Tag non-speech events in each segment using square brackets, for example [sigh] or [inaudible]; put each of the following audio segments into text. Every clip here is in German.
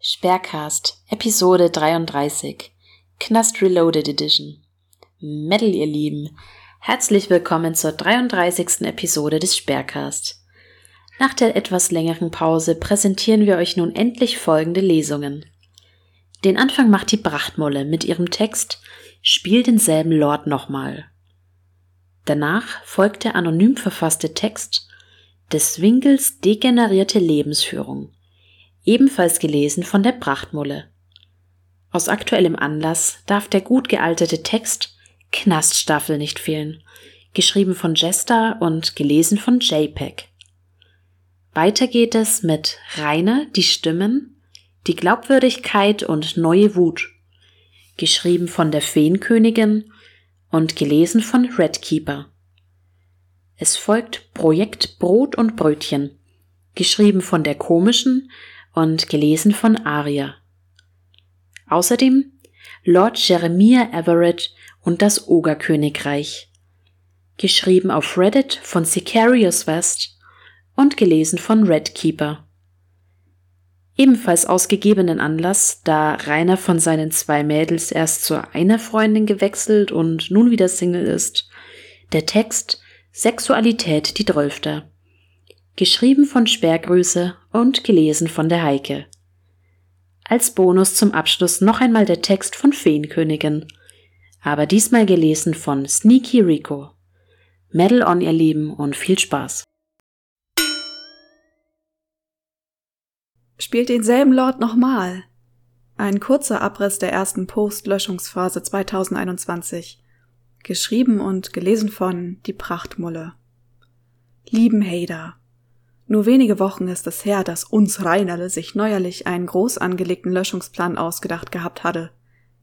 Sperrcast, Episode 33, Knast Reloaded Edition. Metal, ihr Lieben. Herzlich willkommen zur 33. Episode des Sperrcast. Nach der etwas längeren Pause präsentieren wir euch nun endlich folgende Lesungen. Den Anfang macht die Prachtmolle mit ihrem Text Spiel denselben Lord nochmal. Danach folgt der anonym verfasste Text des Winkels Degenerierte Lebensführung, ebenfalls gelesen von der Prachtmulle. Aus aktuellem Anlass darf der gut gealterte Text Knaststaffel nicht fehlen, geschrieben von Jester und gelesen von JPEG. Weiter geht es mit Rainer, die Stimmen, die Glaubwürdigkeit und neue Wut, geschrieben von der Feenkönigin und gelesen von Redkeeper. Es folgt Projekt Brot und Brötchen, geschrieben von der komischen und gelesen von Aria. Außerdem Lord Jeremiah Everett und das Ogerkönigreich, geschrieben auf Reddit von Sicarius West und gelesen von Redkeeper. Ebenfalls aus gegebenen Anlass, da Rainer von seinen zwei Mädels erst zu einer Freundin gewechselt und nun wieder Single ist, der Text Sexualität die Drölfter. Geschrieben von Sperrgrüße und gelesen von der Heike. Als Bonus zum Abschluss noch einmal der Text von Feenkönigin, aber diesmal gelesen von Sneaky Rico. Medal on ihr Lieben und viel Spaß. Spielt denselben Lord nochmal. Ein kurzer Abriss der ersten Post-Löschungsphase 2021. Geschrieben und gelesen von Die Prachtmulle. Lieben Hader. Nur wenige Wochen ist es her, dass uns Reinerle sich neuerlich einen groß angelegten Löschungsplan ausgedacht gehabt hatte.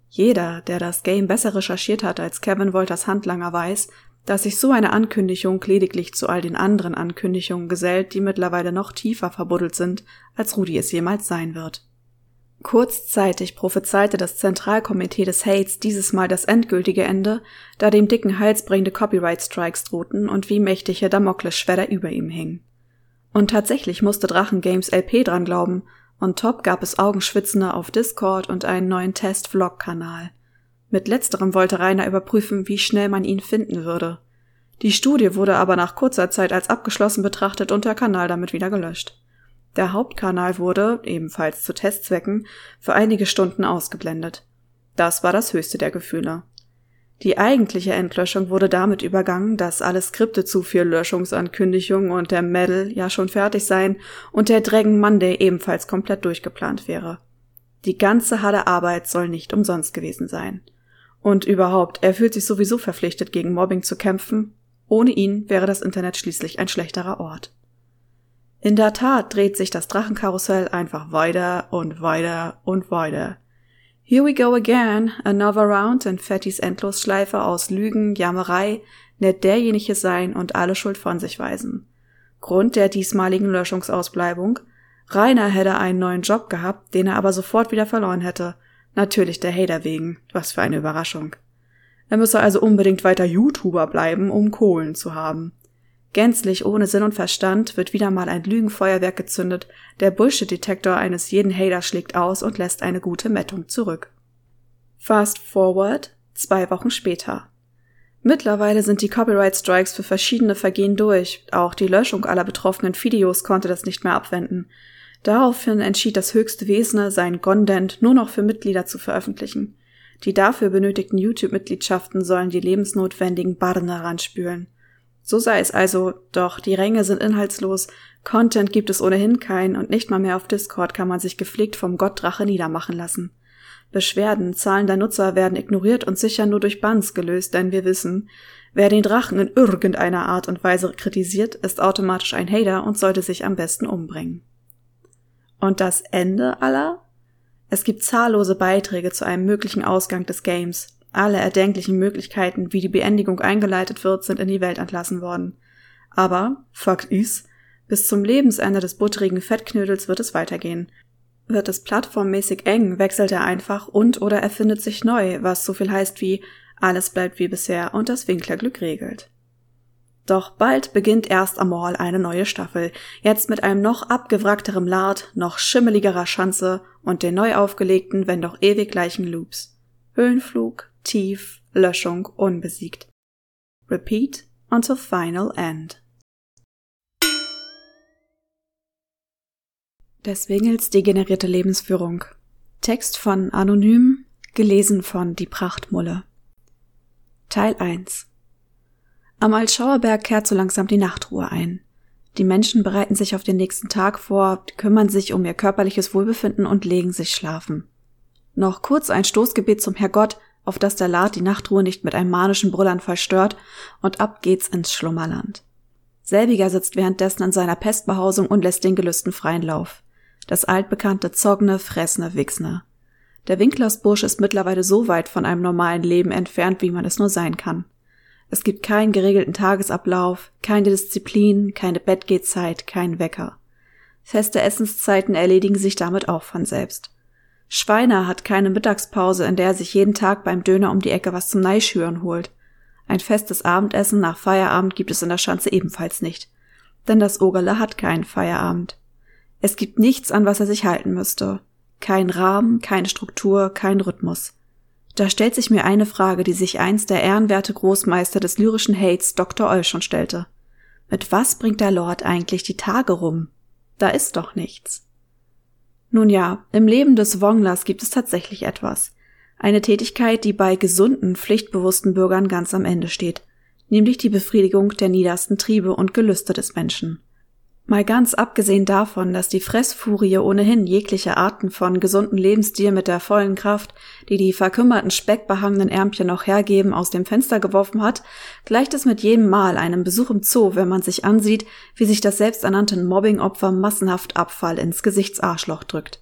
Jeder, der das Game besser recherchiert hat als Kevin Wolters Handlanger weiß, dass sich so eine Ankündigung lediglich zu all den anderen Ankündigungen gesellt, die mittlerweile noch tiefer verbuddelt sind, als Rudi es jemals sein wird. Kurzzeitig prophezeite das Zentralkomitee des Hates dieses Mal das endgültige Ende, da dem dicken halsbringende Copyright-Strikes drohten und wie mächtige Damoklesschwerter über ihm hingen. Und tatsächlich musste Drachen Games LP dran glauben, und top gab es Augenschwitzende auf Discord und einen neuen Test-Vlog-Kanal – mit letzterem wollte Rainer überprüfen, wie schnell man ihn finden würde. Die Studie wurde aber nach kurzer Zeit als abgeschlossen betrachtet und der Kanal damit wieder gelöscht. Der Hauptkanal wurde, ebenfalls zu Testzwecken, für einige Stunden ausgeblendet. Das war das höchste der Gefühle. Die eigentliche Endlöschung wurde damit übergangen, dass alle Skripte zu vier Löschungsankündigungen und der Medal ja schon fertig seien und der Dragon Monday ebenfalls komplett durchgeplant wäre. Die ganze harte Arbeit soll nicht umsonst gewesen sein. Und überhaupt, er fühlt sich sowieso verpflichtet, gegen Mobbing zu kämpfen. Ohne ihn wäre das Internet schließlich ein schlechterer Ort. In der Tat dreht sich das Drachenkarussell einfach weiter und weiter und weiter. Here we go again, another round in Fettys Endlosschleife aus Lügen, Jammerei, nett derjenige sein und alle Schuld von sich weisen. Grund der diesmaligen Löschungsausbleibung? Rainer hätte einen neuen Job gehabt, den er aber sofort wieder verloren hätte, Natürlich der Hater wegen. Was für eine Überraschung. Er müsse also unbedingt weiter YouTuber bleiben, um Kohlen zu haben. Gänzlich ohne Sinn und Verstand wird wieder mal ein Lügenfeuerwerk gezündet, der Bullshit-Detektor eines jeden Haters schlägt aus und lässt eine gute Mettung zurück. Fast forward, zwei Wochen später. Mittlerweile sind die Copyright Strikes für verschiedene Vergehen durch, auch die Löschung aller betroffenen Videos konnte das nicht mehr abwenden, Daraufhin entschied das höchste Wesen, seinen Content nur noch für Mitglieder zu veröffentlichen. Die dafür benötigten YouTube-Mitgliedschaften sollen die lebensnotwendigen Barren heranspülen. So sei es also, doch die Ränge sind inhaltslos, Content gibt es ohnehin keinen und nicht mal mehr auf Discord kann man sich gepflegt vom Gottdrache niedermachen lassen. Beschwerden zahlender Nutzer werden ignoriert und sicher nur durch Bans gelöst, denn wir wissen, wer den Drachen in irgendeiner Art und Weise kritisiert, ist automatisch ein Hater und sollte sich am besten umbringen. Und das Ende aller? Es gibt zahllose Beiträge zu einem möglichen Ausgang des Games. Alle erdenklichen Möglichkeiten, wie die Beendigung eingeleitet wird, sind in die Welt entlassen worden. Aber, Fakt ist, bis zum Lebensende des butterigen Fettknödels wird es weitergehen. Wird es plattformmäßig eng, wechselt er einfach und oder erfindet sich neu, was so viel heißt wie alles bleibt wie bisher und das Winklerglück regelt. Doch bald beginnt erst am Mall eine neue Staffel, jetzt mit einem noch abgewrackterem Lard, noch schimmeligerer Schanze und den neu aufgelegten, wenn doch ewig gleichen Loops. Höhenflug, Tief, Löschung, unbesiegt. Repeat until final end. Des Wingels degenerierte Lebensführung. Text von Anonym, gelesen von Die Prachtmulle. Teil 1 Am Altschauerberg kehrt so langsam die Nachtruhe ein. Die Menschen bereiten sich auf den nächsten Tag vor, kümmern sich um ihr körperliches Wohlbefinden und legen sich schlafen. Noch kurz ein Stoßgebet zum Herrgott, auf das der Lad die Nachtruhe nicht mit einem manischen Brüllanfall stört, und ab geht's ins Schlummerland. Selbiger sitzt währenddessen in seiner Pestbehausung und lässt den Gelüsten freien Lauf. Das altbekannte Zogne, Fressne, Wichsne. Der Winklersbursch ist mittlerweile so weit von einem normalen Leben entfernt, wie man es nur sein kann. Es gibt keinen geregelten Tagesablauf, keine Disziplin, keine Bettgehzeit, keinen Wecker. Feste Essenszeiten erledigen sich damit auch von selbst. Schweiner hat keine Mittagspause, in der er sich jeden Tag beim Döner um die Ecke was zum Neischüren holt. Ein festes Abendessen nach Feierabend gibt es in der Schanze ebenfalls nicht. Denn das Ogerle hat keinen Feierabend. Es gibt nichts, an was er sich halten müsste. Kein Rahmen, keine Struktur, kein Rhythmus. Da stellt sich mir eine Frage, die sich einst der ehrenwerte Großmeister des lyrischen Hates Dr. Oll schon stellte. Mit was bringt der Lord eigentlich die Tage rum? Da ist doch nichts. Nun ja, im Leben des Wonglers gibt es tatsächlich etwas. Eine Tätigkeit, die bei gesunden, pflichtbewussten Bürgern ganz am Ende steht, nämlich die Befriedigung der niedersten Triebe und Gelüste des Menschen. Mal ganz abgesehen davon, dass die Fressfurie ohnehin jegliche Arten von gesunden Lebensstil mit der vollen Kraft, die die verkümmerten speckbehangenen Ärmchen noch hergeben, aus dem Fenster geworfen hat, gleicht es mit jedem Mal einem Besuch im Zoo, wenn man sich ansieht, wie sich das selbsternannte Mobbingopfer massenhaft Abfall ins Gesichtsarschloch drückt.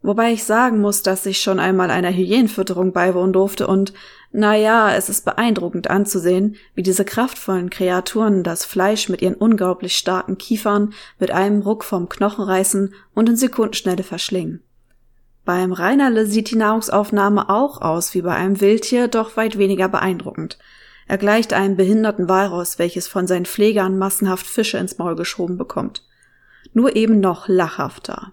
Wobei ich sagen muss, dass ich schon einmal einer Hyänenfütterung beiwohnen durfte und, na ja, es ist beeindruckend anzusehen, wie diese kraftvollen Kreaturen das Fleisch mit ihren unglaublich starken Kiefern mit einem Ruck vom Knochen reißen und in Sekundenschnelle verschlingen. Beim Reinerle sieht die Nahrungsaufnahme auch aus wie bei einem Wildtier, doch weit weniger beeindruckend. Er gleicht einem behinderten Walross, welches von seinen Pflegern massenhaft Fische ins Maul geschoben bekommt. Nur eben noch lachhafter.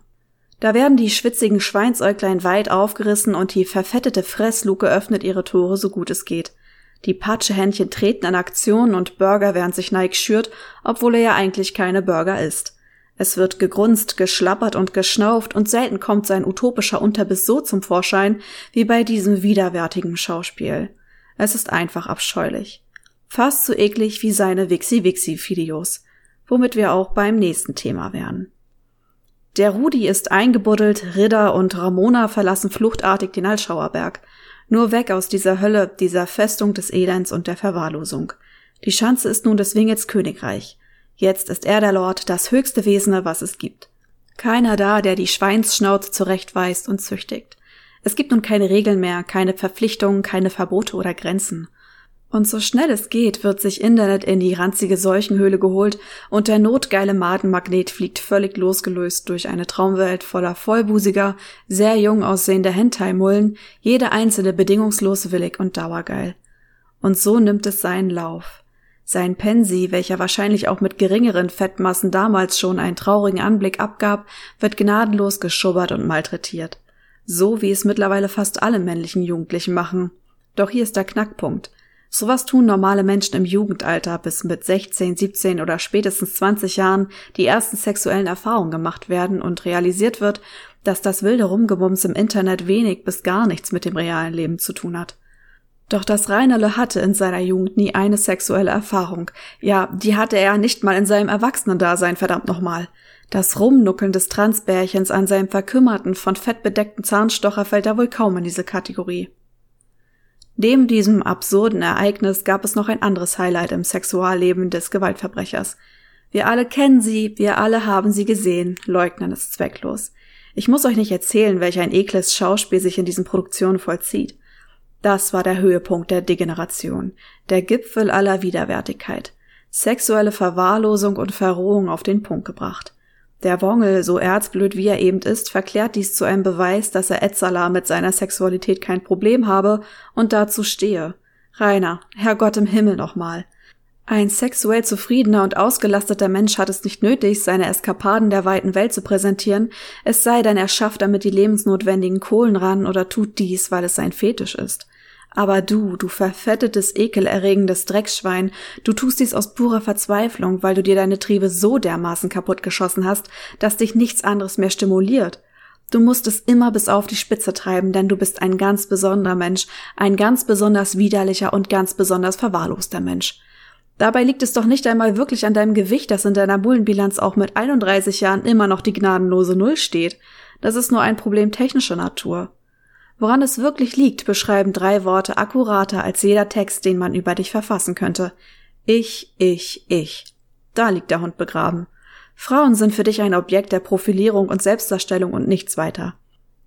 Da werden die schwitzigen Schweinsäuglein weit aufgerissen und die verfettete Fressluke öffnet ihre Tore so gut es geht. Die Patschehändchen treten in Aktion und Burger während sich Nike schürt, obwohl er ja eigentlich keine Burger ist. Es wird gegrunzt, geschlappert und geschnauft und selten kommt sein utopischer Unterbiss so zum Vorschein wie bei diesem widerwärtigen Schauspiel. Es ist einfach abscheulich. Fast so eklig wie seine Wixi-Wixi-Videos. Womit wir auch beim nächsten Thema wären. Der Rudi ist eingebuddelt, Ridder und Ramona verlassen fluchtartig den Altschauerberg. Nur weg aus dieser Hölle, dieser Festung des Elends und der Verwahrlosung. Die Schanze ist nun des Wingets Königreich. Jetzt ist er der Lord, das höchste Wesene, was es gibt. Keiner da, der die Schweinsschnauze zurechtweist und züchtigt. Es gibt nun keine Regeln mehr, keine Verpflichtungen, keine Verbote oder Grenzen. Und so schnell es geht, wird sich Internet in die ranzige Seuchenhöhle geholt und der notgeile Madenmagnet fliegt völlig losgelöst durch eine Traumwelt voller vollbusiger, sehr jung aussehender Hentai-Mullen, jede einzelne bedingungslos willig und dauergeil. Und so nimmt es seinen Lauf. Sein Pensi, welcher wahrscheinlich auch mit geringeren Fettmassen damals schon einen traurigen Anblick abgab, wird gnadenlos geschubbert und malträtiert. So wie es mittlerweile fast alle männlichen Jugendlichen machen. Doch hier ist der Knackpunkt – Sowas tun normale Menschen im Jugendalter, bis mit 16, 17 oder spätestens 20 Jahren die ersten sexuellen Erfahrungen gemacht werden und realisiert wird, dass das wilde Rumgebums im Internet wenig bis gar nichts mit dem realen Leben zu tun hat. Doch das Reinerle hatte in seiner Jugend nie eine sexuelle Erfahrung. Ja, die hatte er nicht mal in seinem Erwachsenendasein, verdammt nochmal. Das Rumnuckeln des Transbärchens an seinem verkümmerten, von Fett bedeckten Zahnstocher fällt da wohl kaum in diese Kategorie. Neben diesem absurden Ereignis gab es noch ein anderes Highlight im Sexualleben des Gewaltverbrechers. Wir alle kennen sie, wir alle haben sie gesehen, leugnen ist zwecklos. Ich muss euch nicht erzählen, welch ein ekles Schauspiel sich in diesen Produktionen vollzieht. Das war der Höhepunkt der Degeneration, der Gipfel aller Widerwärtigkeit. Sexuelle Verwahrlosung und Verrohung auf den Punkt gebracht. Der Wongel, so erzblöd wie er eben ist, verklärt dies zu einem Beweis, dass er Etzala mit seiner Sexualität kein Problem habe und dazu stehe. Rainer, Herrgott im Himmel nochmal. Ein sexuell zufriedener und ausgelasteter Mensch hat es nicht nötig, seine Eskapaden der weiten Welt zu präsentieren, es sei denn, er schafft damit die lebensnotwendigen Kohlen ran oder tut dies, weil es sein Fetisch ist. Aber du, du verfettetes, ekelerregendes Dreckschwein, du tust dies aus purer Verzweiflung, weil du dir deine Triebe so dermaßen kaputtgeschossen hast, dass dich nichts anderes mehr stimuliert. Du musst es immer bis auf die Spitze treiben, denn du bist ein ganz besonderer Mensch, ein ganz besonders widerlicher und ganz besonders verwahrloster Mensch. Dabei liegt es doch nicht einmal wirklich an deinem Gewicht, das in deiner Bullenbilanz auch mit 31 Jahren immer noch die gnadenlose Null steht. Das ist nur ein Problem technischer Natur. Woran es wirklich liegt, beschreiben drei Worte akkurater als jeder Text, den man über dich verfassen könnte. Ich, ich, ich. Da liegt der Hund begraben. Frauen sind für dich ein Objekt der Profilierung und Selbstdarstellung und nichts weiter.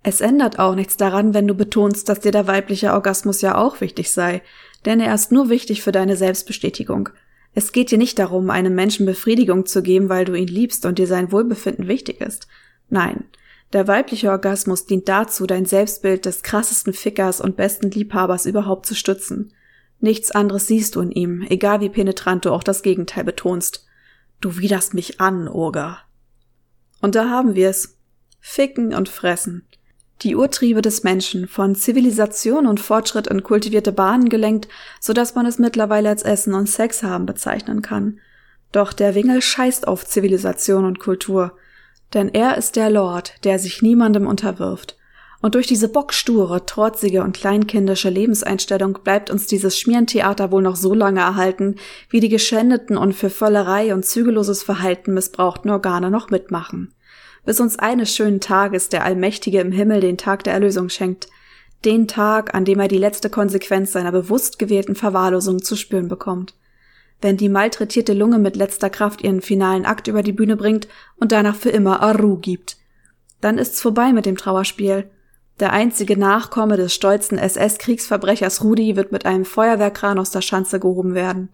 Es ändert auch nichts daran, wenn du betonst, dass dir der weibliche Orgasmus ja auch wichtig sei, denn er ist nur wichtig für deine Selbstbestätigung. Es geht dir nicht darum, einem Menschen Befriedigung zu geben, weil du ihn liebst und dir sein Wohlbefinden wichtig ist. Nein, der weibliche Orgasmus dient dazu, dein Selbstbild des krassesten Fickers und besten Liebhabers überhaupt zu stützen. Nichts anderes siehst du in ihm, egal wie penetrant du auch das Gegenteil betonst. Du widerst mich an, Oger. Und da haben wir es. Ficken und fressen. Die Urtriebe des Menschen, von Zivilisation und Fortschritt in kultivierte Bahnen gelenkt, so dass man es mittlerweile als Essen und Sex haben bezeichnen kann. Doch der Wingel scheißt auf Zivilisation und Kultur, denn er ist der Lord, der sich niemandem unterwirft. Und durch diese bocksture, trotzige und kleinkindische Lebenseinstellung bleibt uns dieses Schmierentheater wohl noch so lange erhalten, wie die geschändeten und für Völlerei und zügelloses Verhalten missbrauchten Organe noch mitmachen bis uns eines schönen Tages der Allmächtige im Himmel den Tag der Erlösung schenkt, den Tag, an dem er die letzte Konsequenz seiner bewusst gewählten Verwahrlosung zu spüren bekommt. Wenn die malträtierte Lunge mit letzter Kraft ihren finalen Akt über die Bühne bringt und danach für immer Aru gibt. Dann ist's vorbei mit dem Trauerspiel. Der einzige Nachkomme des stolzen SS-Kriegsverbrechers Rudi wird mit einem Feuerwehrkran aus der Schanze gehoben werden.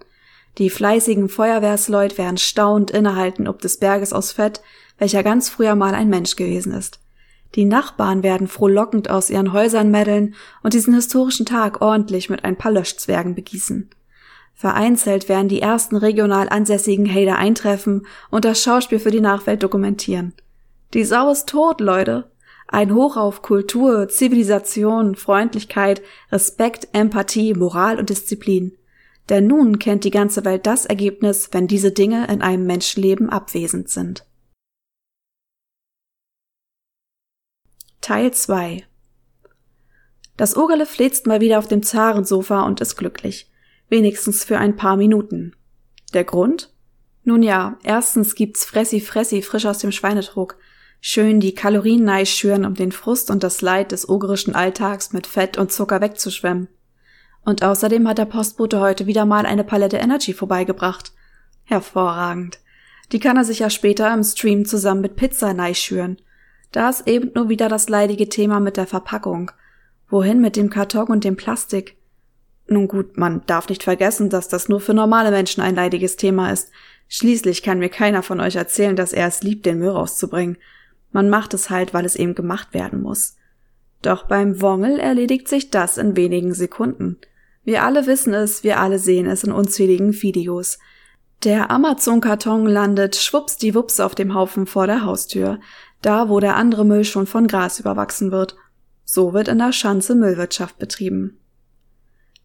Die fleißigen Feuerwehrsleut werden staunend innehalten ob des Berges aus Fett, welcher ganz früher mal ein Mensch gewesen ist. Die Nachbarn werden frohlockend aus ihren Häusern meddeln und diesen historischen Tag ordentlich mit ein paar Löschzwergen begießen. Vereinzelt werden die ersten regional ansässigen Hater eintreffen und das Schauspiel für die Nachwelt dokumentieren. Die Sau ist tot, Leute. Ein Hoch auf Kultur, Zivilisation, Freundlichkeit, Respekt, Empathie, Moral und Disziplin. Denn nun kennt die ganze Welt das Ergebnis, wenn diese Dinge in einem Menschenleben abwesend sind. Teil 2 Das Ogerle flitzt mal wieder auf dem Zarensofa und ist glücklich. Wenigstens für ein paar Minuten. Der Grund? Nun ja, erstens gibt's Fressi Fressi frisch aus dem Schweinetrog. Schön die Kalorien neich schüren, um den Frust und das Leid des ogerischen Alltags mit Fett und Zucker wegzuschwemmen. Und außerdem hat der Postbote heute wieder mal eine Palette Energy vorbeigebracht. Hervorragend. Die kann er sich ja später im Stream zusammen mit Pizza neich schüren. Da ist eben nur wieder das leidige Thema mit der Verpackung. Wohin mit dem Karton und dem Plastik? Nun gut, man darf nicht vergessen, dass das nur für normale Menschen ein leidiges Thema ist. Schließlich kann mir keiner von euch erzählen, dass er es liebt, den Müll rauszubringen. Man macht es halt, weil es eben gemacht werden muss. Doch beim Wongel erledigt sich das in wenigen Sekunden. Wir alle wissen es, wir alle sehen es in unzähligen Videos. Der Amazon-Karton landet schwuppsdiwupps auf dem Haufen vor der Haustür da wo der andere Müll schon von Gras überwachsen wird. So wird in der Schanze Müllwirtschaft betrieben.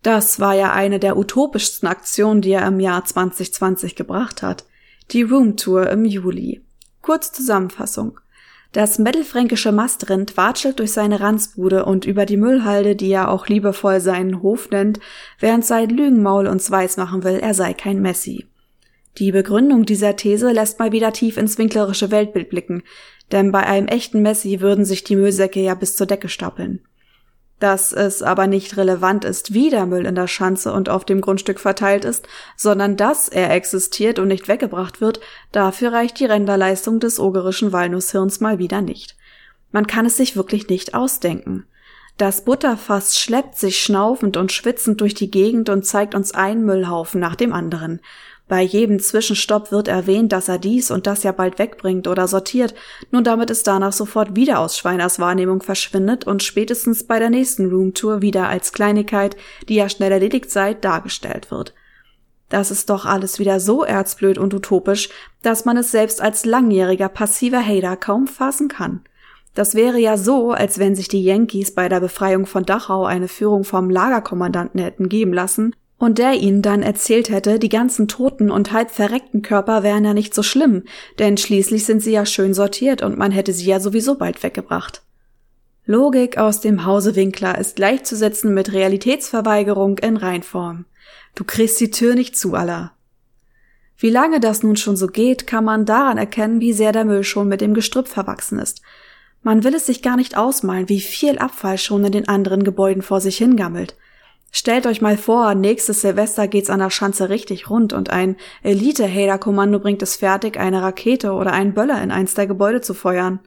Das war ja eine der utopischsten Aktionen, die er im Jahr 2020 gebracht hat. Die Roomtour im Juli. Kurz Zusammenfassung. Das mittelfränkische Mastrind watschelt durch seine Ranzbude und über die Müllhalde, die er auch liebevoll seinen Hof nennt, während sein Lügenmaul uns weismachen will, er sei kein Messi. Die Begründung dieser These lässt mal wieder tief ins winklerische Weltbild blicken, denn bei einem echten Messi würden sich die Müllsäcke ja bis zur Decke stapeln. Dass es aber nicht relevant ist, wie der Müll in der Schanze und auf dem Grundstück verteilt ist, sondern dass er existiert und nicht weggebracht wird, dafür reicht die Renderleistung des ogerischen Walnusshirns mal wieder nicht. Man kann es sich wirklich nicht ausdenken. Das Butterfass schleppt sich schnaufend und schwitzend durch die Gegend und zeigt uns einen Müllhaufen nach dem anderen. Bei jedem Zwischenstopp wird erwähnt, dass er dies und das ja bald wegbringt oder sortiert, nur damit es danach sofort wieder aus Schweiners Wahrnehmung verschwindet und spätestens bei der nächsten Roomtour wieder als Kleinigkeit, die ja schnell erledigt sei, dargestellt wird. Das ist doch alles wieder so erzblöd und utopisch, dass man es selbst als langjähriger passiver Hater kaum fassen kann. Das wäre ja so, als wenn sich die Yankees bei der Befreiung von Dachau eine Führung vom Lagerkommandanten hätten geben lassen und der ihnen dann erzählt hätte, die ganzen toten und halb verreckten Körper wären ja nicht so schlimm, denn schließlich sind sie ja schön sortiert und man hätte sie ja sowieso bald weggebracht. Logik aus dem Hause Winkler ist gleichzusetzen mit Realitätsverweigerung in Reinform. Du kriegst die Tür nicht zu, Allah. Wie lange das nun schon so geht, kann man daran erkennen, wie sehr der Müll schon mit dem Gestrüpp verwachsen ist. Man will es sich gar nicht ausmalen, wie viel Abfall schon in den anderen Gebäuden vor sich hingammelt. Stellt euch mal vor, nächstes Silvester geht's an der Schanze richtig rund und ein Elite-Hater-Kommando bringt es fertig, eine Rakete oder einen Böller in eins der Gebäude zu feuern.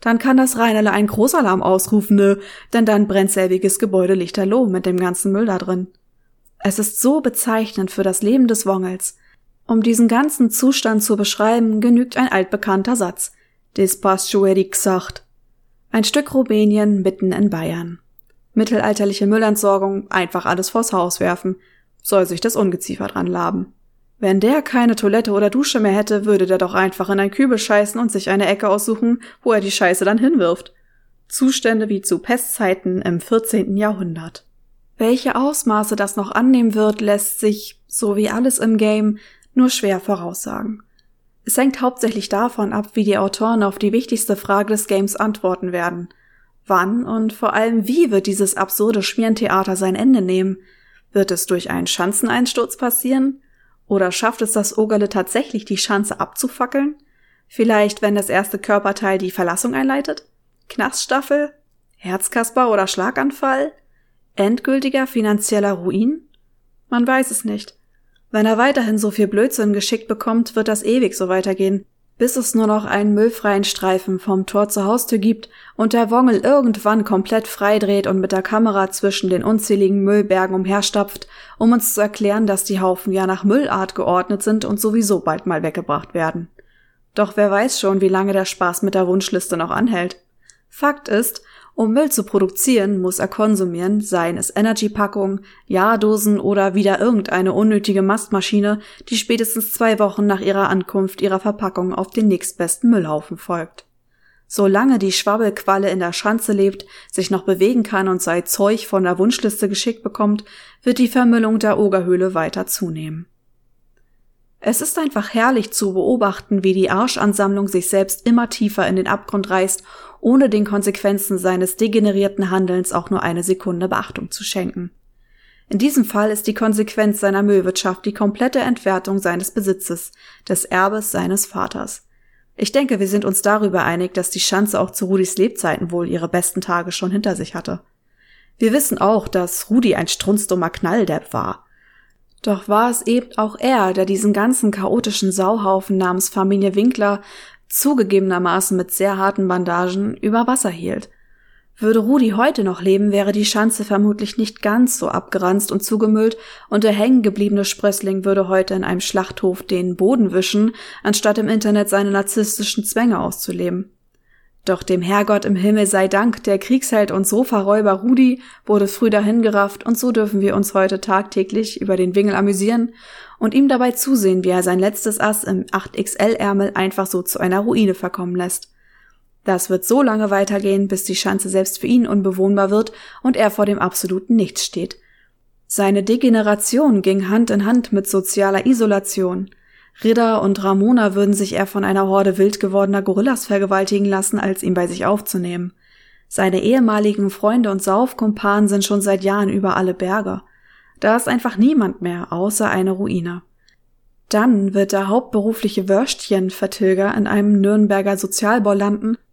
Dann kann das Rheinele einen Großalarm ausrufen, ne? denn dann brennt selbiges Gebäude lichterloh mit dem ganzen Müll da drin. Es ist so bezeichnend für das Leben des Wongels. Um diesen ganzen Zustand zu beschreiben, genügt ein altbekannter Satz. Des paschueri gesagt. Ein Stück Rumänien mitten in Bayern. Mittelalterliche Müllentsorgung, einfach alles vors Haus werfen. Soll sich das Ungeziefer dran laben. Wenn der keine Toilette oder Dusche mehr hätte, würde der doch einfach in ein Kübel scheißen und sich eine Ecke aussuchen, wo er die Scheiße dann hinwirft. Zustände wie zu Pestzeiten im 14. Jahrhundert. Welche Ausmaße das noch annehmen wird, lässt sich, so wie alles im Game, nur schwer voraussagen. Es hängt hauptsächlich davon ab, wie die Autoren auf die wichtigste Frage des Games antworten werden – Wann und vor allem wie wird dieses absurde Schmierentheater sein Ende nehmen? Wird es durch einen Schanzeneinsturz passieren? Oder schafft es das Ogerle tatsächlich, die Schanze abzufackeln? Vielleicht, wenn das erste Körperteil die Verlassung einleitet? Knaststaffel? Herzkasper oder Schlaganfall? Endgültiger finanzieller Ruin? Man weiß es nicht. Wenn er weiterhin so viel Blödsinn geschickt bekommt, wird das ewig so weitergehen, bis es nur noch einen müllfreien Streifen vom Tor zur Haustür gibt und der Wongel irgendwann komplett freidreht und mit der Kamera zwischen den unzähligen Müllbergen umherstapft, um uns zu erklären, dass die Haufen ja nach Müllart geordnet sind und sowieso bald mal weggebracht werden. Doch wer weiß schon, wie lange der Spaß mit der Wunschliste noch anhält. Fakt ist, um Müll zu produzieren, muss er konsumieren, seien es Energy-Packungen, Jahrdosen oder wieder irgendeine unnötige Mastmaschine, die spätestens zwei Wochen nach ihrer Ankunft ihrer Verpackung auf den nächstbesten Müllhaufen folgt. Solange die Schwabbelqualle in der Schanze lebt, sich noch bewegen kann und sei Zeug von der Wunschliste geschickt bekommt, wird die Vermüllung der Ogerhöhle weiter zunehmen. Es ist einfach herrlich zu beobachten, wie die Arschansammlung sich selbst immer tiefer in den Abgrund reißt, ohne den Konsequenzen seines degenerierten Handelns auch nur eine Sekunde Beachtung zu schenken. In diesem Fall ist die Konsequenz seiner Müllwirtschaft die komplette Entwertung seines Besitzes, des Erbes seines Vaters. Ich denke, wir sind uns darüber einig, dass die Schanze auch zu Rudis Lebzeiten wohl ihre besten Tage schon hinter sich hatte. Wir wissen auch, dass Rudi ein strunzdummer Knalldepp war. Doch war es eben auch er, der diesen ganzen chaotischen Sauhaufen namens Familie Winkler zugegebenermaßen mit sehr harten Bandagen über Wasser hielt. Würde Rudi heute noch leben, wäre die Schanze vermutlich nicht ganz so abgeranzt und zugemüllt und der hängengebliebene Sprössling würde heute in einem Schlachthof den Boden wischen, anstatt im Internet seine narzisstischen Zwänge auszuleben. Doch dem Herrgott im Himmel sei Dank, der Kriegsheld und Sofaräuber Rudi wurde früh dahingerafft und so dürfen wir uns heute tagtäglich über den Wingel amüsieren und ihm dabei zusehen, wie er sein letztes Ass im 8XL-Ärmel einfach so zu einer Ruine verkommen lässt. Das wird so lange weitergehen, bis die Schanze selbst für ihn unbewohnbar wird und er vor dem absoluten Nichts steht. Seine Degeneration ging Hand in Hand mit sozialer Isolation – Ridder und Ramona würden sich eher von einer Horde wild gewordener Gorillas vergewaltigen lassen, als ihn bei sich aufzunehmen. Seine ehemaligen Freunde und Saufkumpanen sind schon seit Jahren über alle Berge. Da ist einfach niemand mehr, außer eine Ruine. Dann wird der hauptberufliche Würstchenvertilger in einem Nürnberger Sozialbau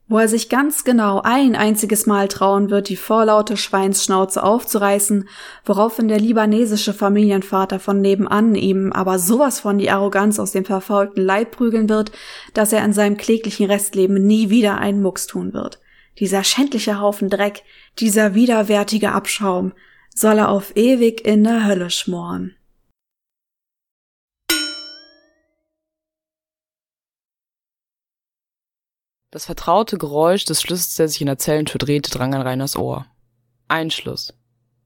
wo er sich ganz genau ein einziges Mal trauen wird, die vorlaute Schweinsschnauze aufzureißen, woraufhin der libanesische Familienvater von nebenan ihm aber sowas von die Arroganz aus dem verfaulten Leib prügeln wird, dass er in seinem kläglichen Restleben nie wieder einen Mucks tun wird. Dieser schändliche Haufen Dreck, dieser widerwärtige Abschaum, soll er auf ewig in der Hölle schmoren. Das vertraute Geräusch des Schlüssels, der sich in der Zellentür drehte, drang an Reiners Ohr. Einschluss.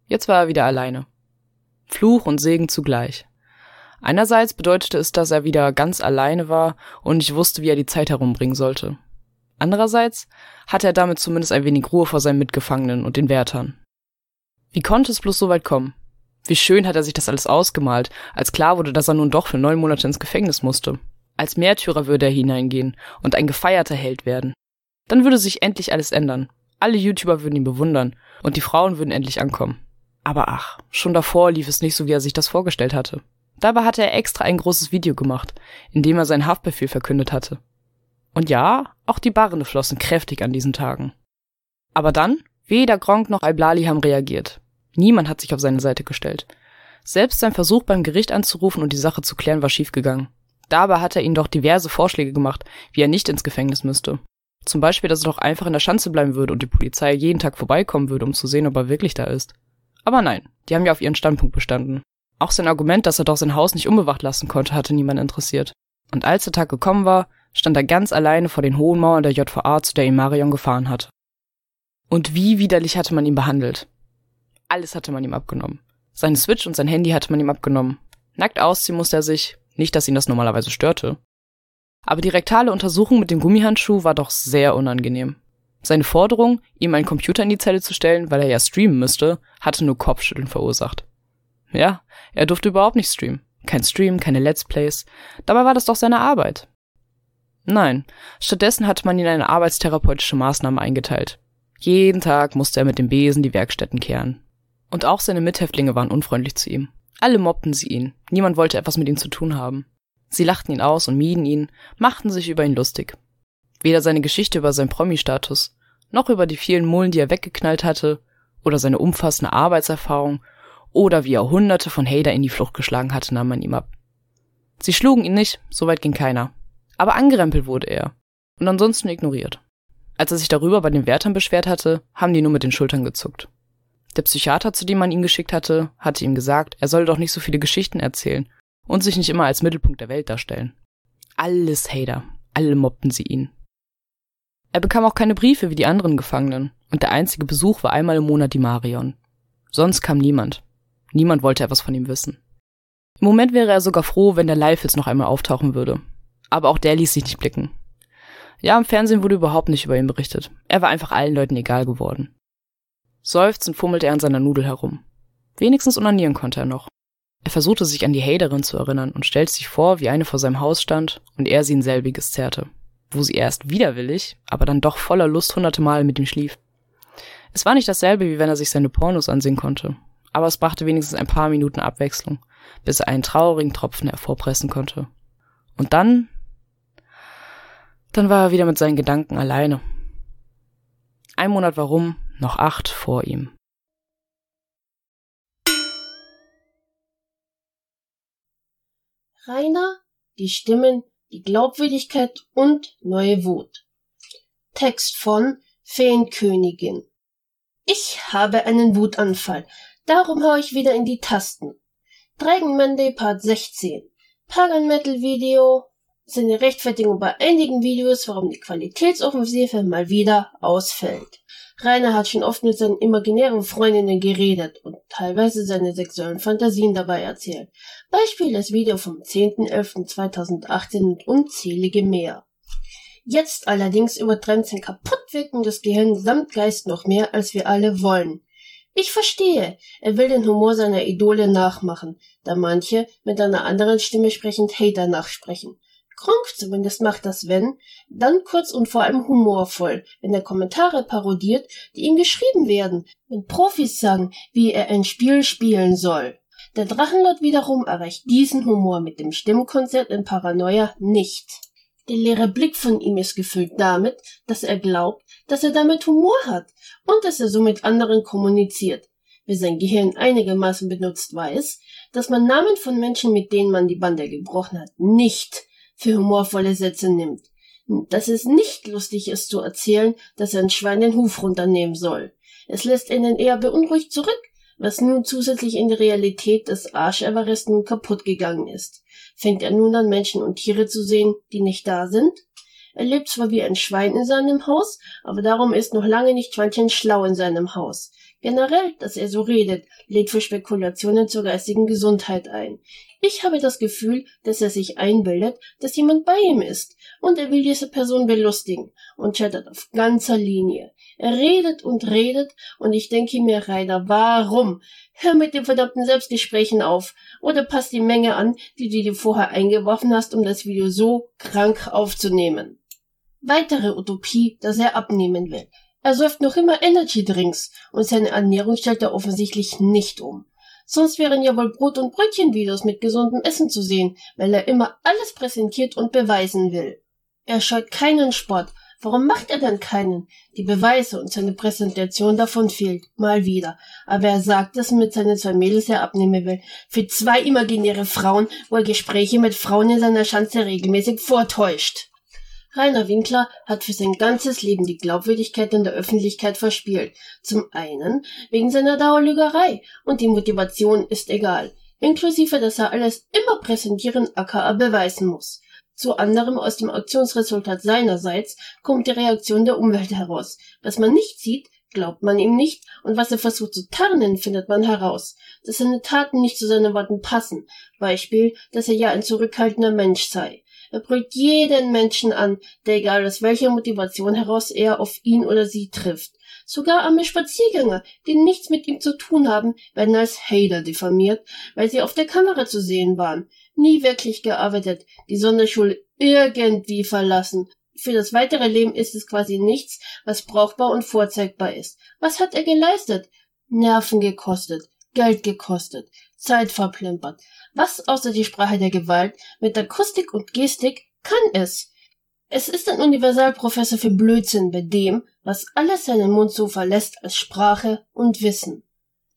Jetzt war er wieder alleine. Fluch und Segen zugleich. Einerseits bedeutete es, dass er wieder ganz alleine war und nicht wusste, wie er die Zeit herumbringen sollte. Andererseits hatte er damit zumindest ein wenig Ruhe vor seinen Mitgefangenen und den Wärtern. Wie konnte es bloß so weit kommen? Wie schön hat er sich das alles ausgemalt, als klar wurde, dass er nun doch für neun Monate ins Gefängnis musste. Als Märtyrer würde er hineingehen und ein gefeierter Held werden. Dann würde sich endlich alles ändern. Alle YouTuber würden ihn bewundern und die Frauen würden endlich ankommen. Aber ach, schon davor lief es nicht so, wie er sich das vorgestellt hatte. Dabei hatte er extra ein großes Video gemacht, in dem er seinen Haftbefehl verkündet hatte. Und ja, auch die Barren flossen kräftig an diesen Tagen. Aber dann, weder Gronk noch Alblali haben reagiert. Niemand hat sich auf seine Seite gestellt. Selbst sein Versuch beim Gericht anzurufen und die Sache zu klären war schiefgegangen. Dabei hat er ihnen doch diverse Vorschläge gemacht, wie er nicht ins Gefängnis müsste. Zum Beispiel, dass er doch einfach in der Schanze bleiben würde und die Polizei jeden Tag vorbeikommen würde, um zu sehen, ob er wirklich da ist. Aber nein, die haben ja auf ihren Standpunkt bestanden. Auch sein Argument, dass er doch sein Haus nicht unbewacht lassen konnte, hatte niemand interessiert. Und als der Tag gekommen war, stand er ganz alleine vor den hohen Mauern der JVA, zu der ihn Marion gefahren hatte. Und wie widerlich hatte man ihn behandelt. Alles hatte man ihm abgenommen. Seine Switch und sein Handy hatte man ihm abgenommen. Nackt ausziehen musste er sich, nicht, dass ihn das normalerweise störte. Aber die rektale Untersuchung mit dem Gummihandschuh war doch sehr unangenehm. Seine Forderung, ihm einen Computer in die Zelle zu stellen, weil er ja streamen müsste, hatte nur Kopfschütteln verursacht. Ja, er durfte überhaupt nicht streamen. Kein Stream, keine Let's Plays. Dabei war das doch seine Arbeit. Nein, stattdessen hatte man ihn eine arbeitstherapeutische Maßnahme eingeteilt. Jeden Tag musste er mit dem Besen die Werkstätten kehren. Und auch seine Mithäftlinge waren unfreundlich zu ihm. Alle mobbten sie ihn. Niemand wollte etwas mit ihm zu tun haben. Sie lachten ihn aus und mieden ihn, machten sich über ihn lustig. Weder seine Geschichte über seinen Promi-Status, noch über die vielen Mullen, die er weggeknallt hatte, oder seine umfassende Arbeitserfahrung, oder wie er hunderte von Hater in die Flucht geschlagen hatte, nahm man ihm ab. Sie schlugen ihn nicht, soweit ging keiner. Aber angerempelt wurde er. Und ansonsten ignoriert. Als er sich darüber bei den Wärtern beschwert hatte, haben die nur mit den Schultern gezuckt. Der Psychiater, zu dem man ihn geschickt hatte, hatte ihm gesagt, er solle doch nicht so viele Geschichten erzählen und sich nicht immer als Mittelpunkt der Welt darstellen. Alles Hater, alle mobbten sie ihn. Er bekam auch keine Briefe wie die anderen Gefangenen, und der einzige Besuch war einmal im Monat die Marion. Sonst kam niemand. Niemand wollte etwas von ihm wissen. Im Moment wäre er sogar froh, wenn der jetzt noch einmal auftauchen würde. Aber auch der ließ sich nicht blicken. Ja, im Fernsehen wurde überhaupt nicht über ihn berichtet. Er war einfach allen Leuten egal geworden. Seufzend fummelte er an seiner Nudel herum. Wenigstens unanieren konnte er noch. Er versuchte sich an die Haderin zu erinnern und stellte sich vor, wie eine vor seinem Haus stand und er sie in selbiges zerrte, wo sie erst widerwillig, aber dann doch voller Lust hunderte Mal mit ihm schlief. Es war nicht dasselbe, wie wenn er sich seine Pornos ansehen konnte, aber es brachte wenigstens ein paar Minuten Abwechslung, bis er einen traurigen Tropfen hervorpressen konnte. Und dann dann war er wieder mit seinen Gedanken alleine. Ein Monat warum, noch acht vor ihm. Rainer, die Stimmen, die Glaubwürdigkeit und neue Wut. Text von Feenkönigin. Ich habe einen Wutanfall, darum hau ich wieder in die Tasten. Dragon Monday Part 16. Pagan Metal Video, seine Rechtfertigung bei einigen Videos, warum die Qualitätsoffensive mal wieder ausfällt. Rainer hat schon oft mit seinen imaginären Freundinnen geredet und teilweise seine sexuellen Fantasien dabei erzählt. Beispiel das Video vom 10.11.2018 und unzählige mehr. Jetzt allerdings übertrennt sein kaputtwirkendes Gehirn samt Geist noch mehr, als wir alle wollen. Ich verstehe, er will den Humor seiner Idole nachmachen, da manche mit einer anderen Stimme sprechend Hater nachsprechen. Kronk zumindest macht das wenn, dann kurz und vor allem humorvoll, wenn er Kommentare parodiert, die ihm geschrieben werden, wenn Profis sagen, wie er ein Spiel spielen soll. Der Drachenlord wiederum erreicht diesen Humor mit dem Stimmkonzert in Paranoia nicht. Der leere Blick von ihm ist gefüllt damit, dass er glaubt, dass er damit Humor hat und dass er so mit anderen kommuniziert. Wer sein Gehirn einigermaßen benutzt, weiß, dass man Namen von Menschen, mit denen man die Bande gebrochen hat, nicht für humorvolle Sätze nimmt. Dass es nicht lustig ist zu erzählen, dass ein Schwein den Huf runternehmen soll. Es lässt einen eher beunruhigt zurück, was nun zusätzlich in der Realität des Arsch Everest nun kaputt gegangen ist. Fängt er nun an, Menschen und Tiere zu sehen, die nicht da sind? Er lebt zwar wie ein Schwein in seinem Haus, aber darum ist noch lange nicht Schweinchen schlau in seinem Haus. Generell, dass er so redet, lädt für Spekulationen zur geistigen Gesundheit ein. Ich habe das Gefühl, dass er sich einbildet, dass jemand bei ihm ist, und er will diese Person belustigen und chattert auf ganzer Linie. Er redet und redet, und ich denke mir, Rainer, warum? Hör mit den verdammten Selbstgesprächen auf, oder pass die Menge an, die du dir vorher eingeworfen hast, um das Video so krank aufzunehmen. Weitere Utopie, dass er abnehmen will. Er säuft noch immer Energy Drinks, und seine Ernährung stellt er offensichtlich nicht um. Sonst wären ja wohl Brot- und Brötchenvideos mit gesundem Essen zu sehen, weil er immer alles präsentiert und beweisen will. Er scheut keinen Sport. Warum macht er dann keinen? Die Beweise und seine Präsentation davon fehlt. Mal wieder. Aber er sagt, dass er mit seinen zwei Mädels er abnehmen will. Für zwei imaginäre Frauen, wo er Gespräche mit Frauen in seiner Schanze regelmäßig vortäuscht. Rainer Winkler hat für sein ganzes Leben die Glaubwürdigkeit in der Öffentlichkeit verspielt. Zum einen wegen seiner Dauerlügerei und die Motivation ist egal. Inklusive, dass er alles immer präsentieren, aka beweisen muss. Zu anderem aus dem Aktionsresultat seinerseits kommt die Reaktion der Umwelt heraus. Was man nicht sieht, glaubt man ihm nicht, und was er versucht zu tarnen, findet man heraus. Dass seine Taten nicht zu seinen Worten passen. Beispiel, dass er ja ein zurückhaltender Mensch sei. Er brüllt jeden Menschen an, der egal aus welcher Motivation heraus er auf ihn oder sie trifft. Sogar arme Spaziergänger, die nichts mit ihm zu tun haben, werden als Hater diffamiert, weil sie auf der Kamera zu sehen waren. Nie wirklich gearbeitet, die Sonderschule irgendwie verlassen. Für das weitere Leben ist es quasi nichts, was brauchbar und vorzeigbar ist. Was hat er geleistet? Nerven gekostet, Geld gekostet, Zeit verplempert. Was außer die Sprache der Gewalt mit Akustik und Gestik kann es? Es ist ein Universalprofessor für Blödsinn bei dem, was alles seinen Mund so verlässt als Sprache und Wissen.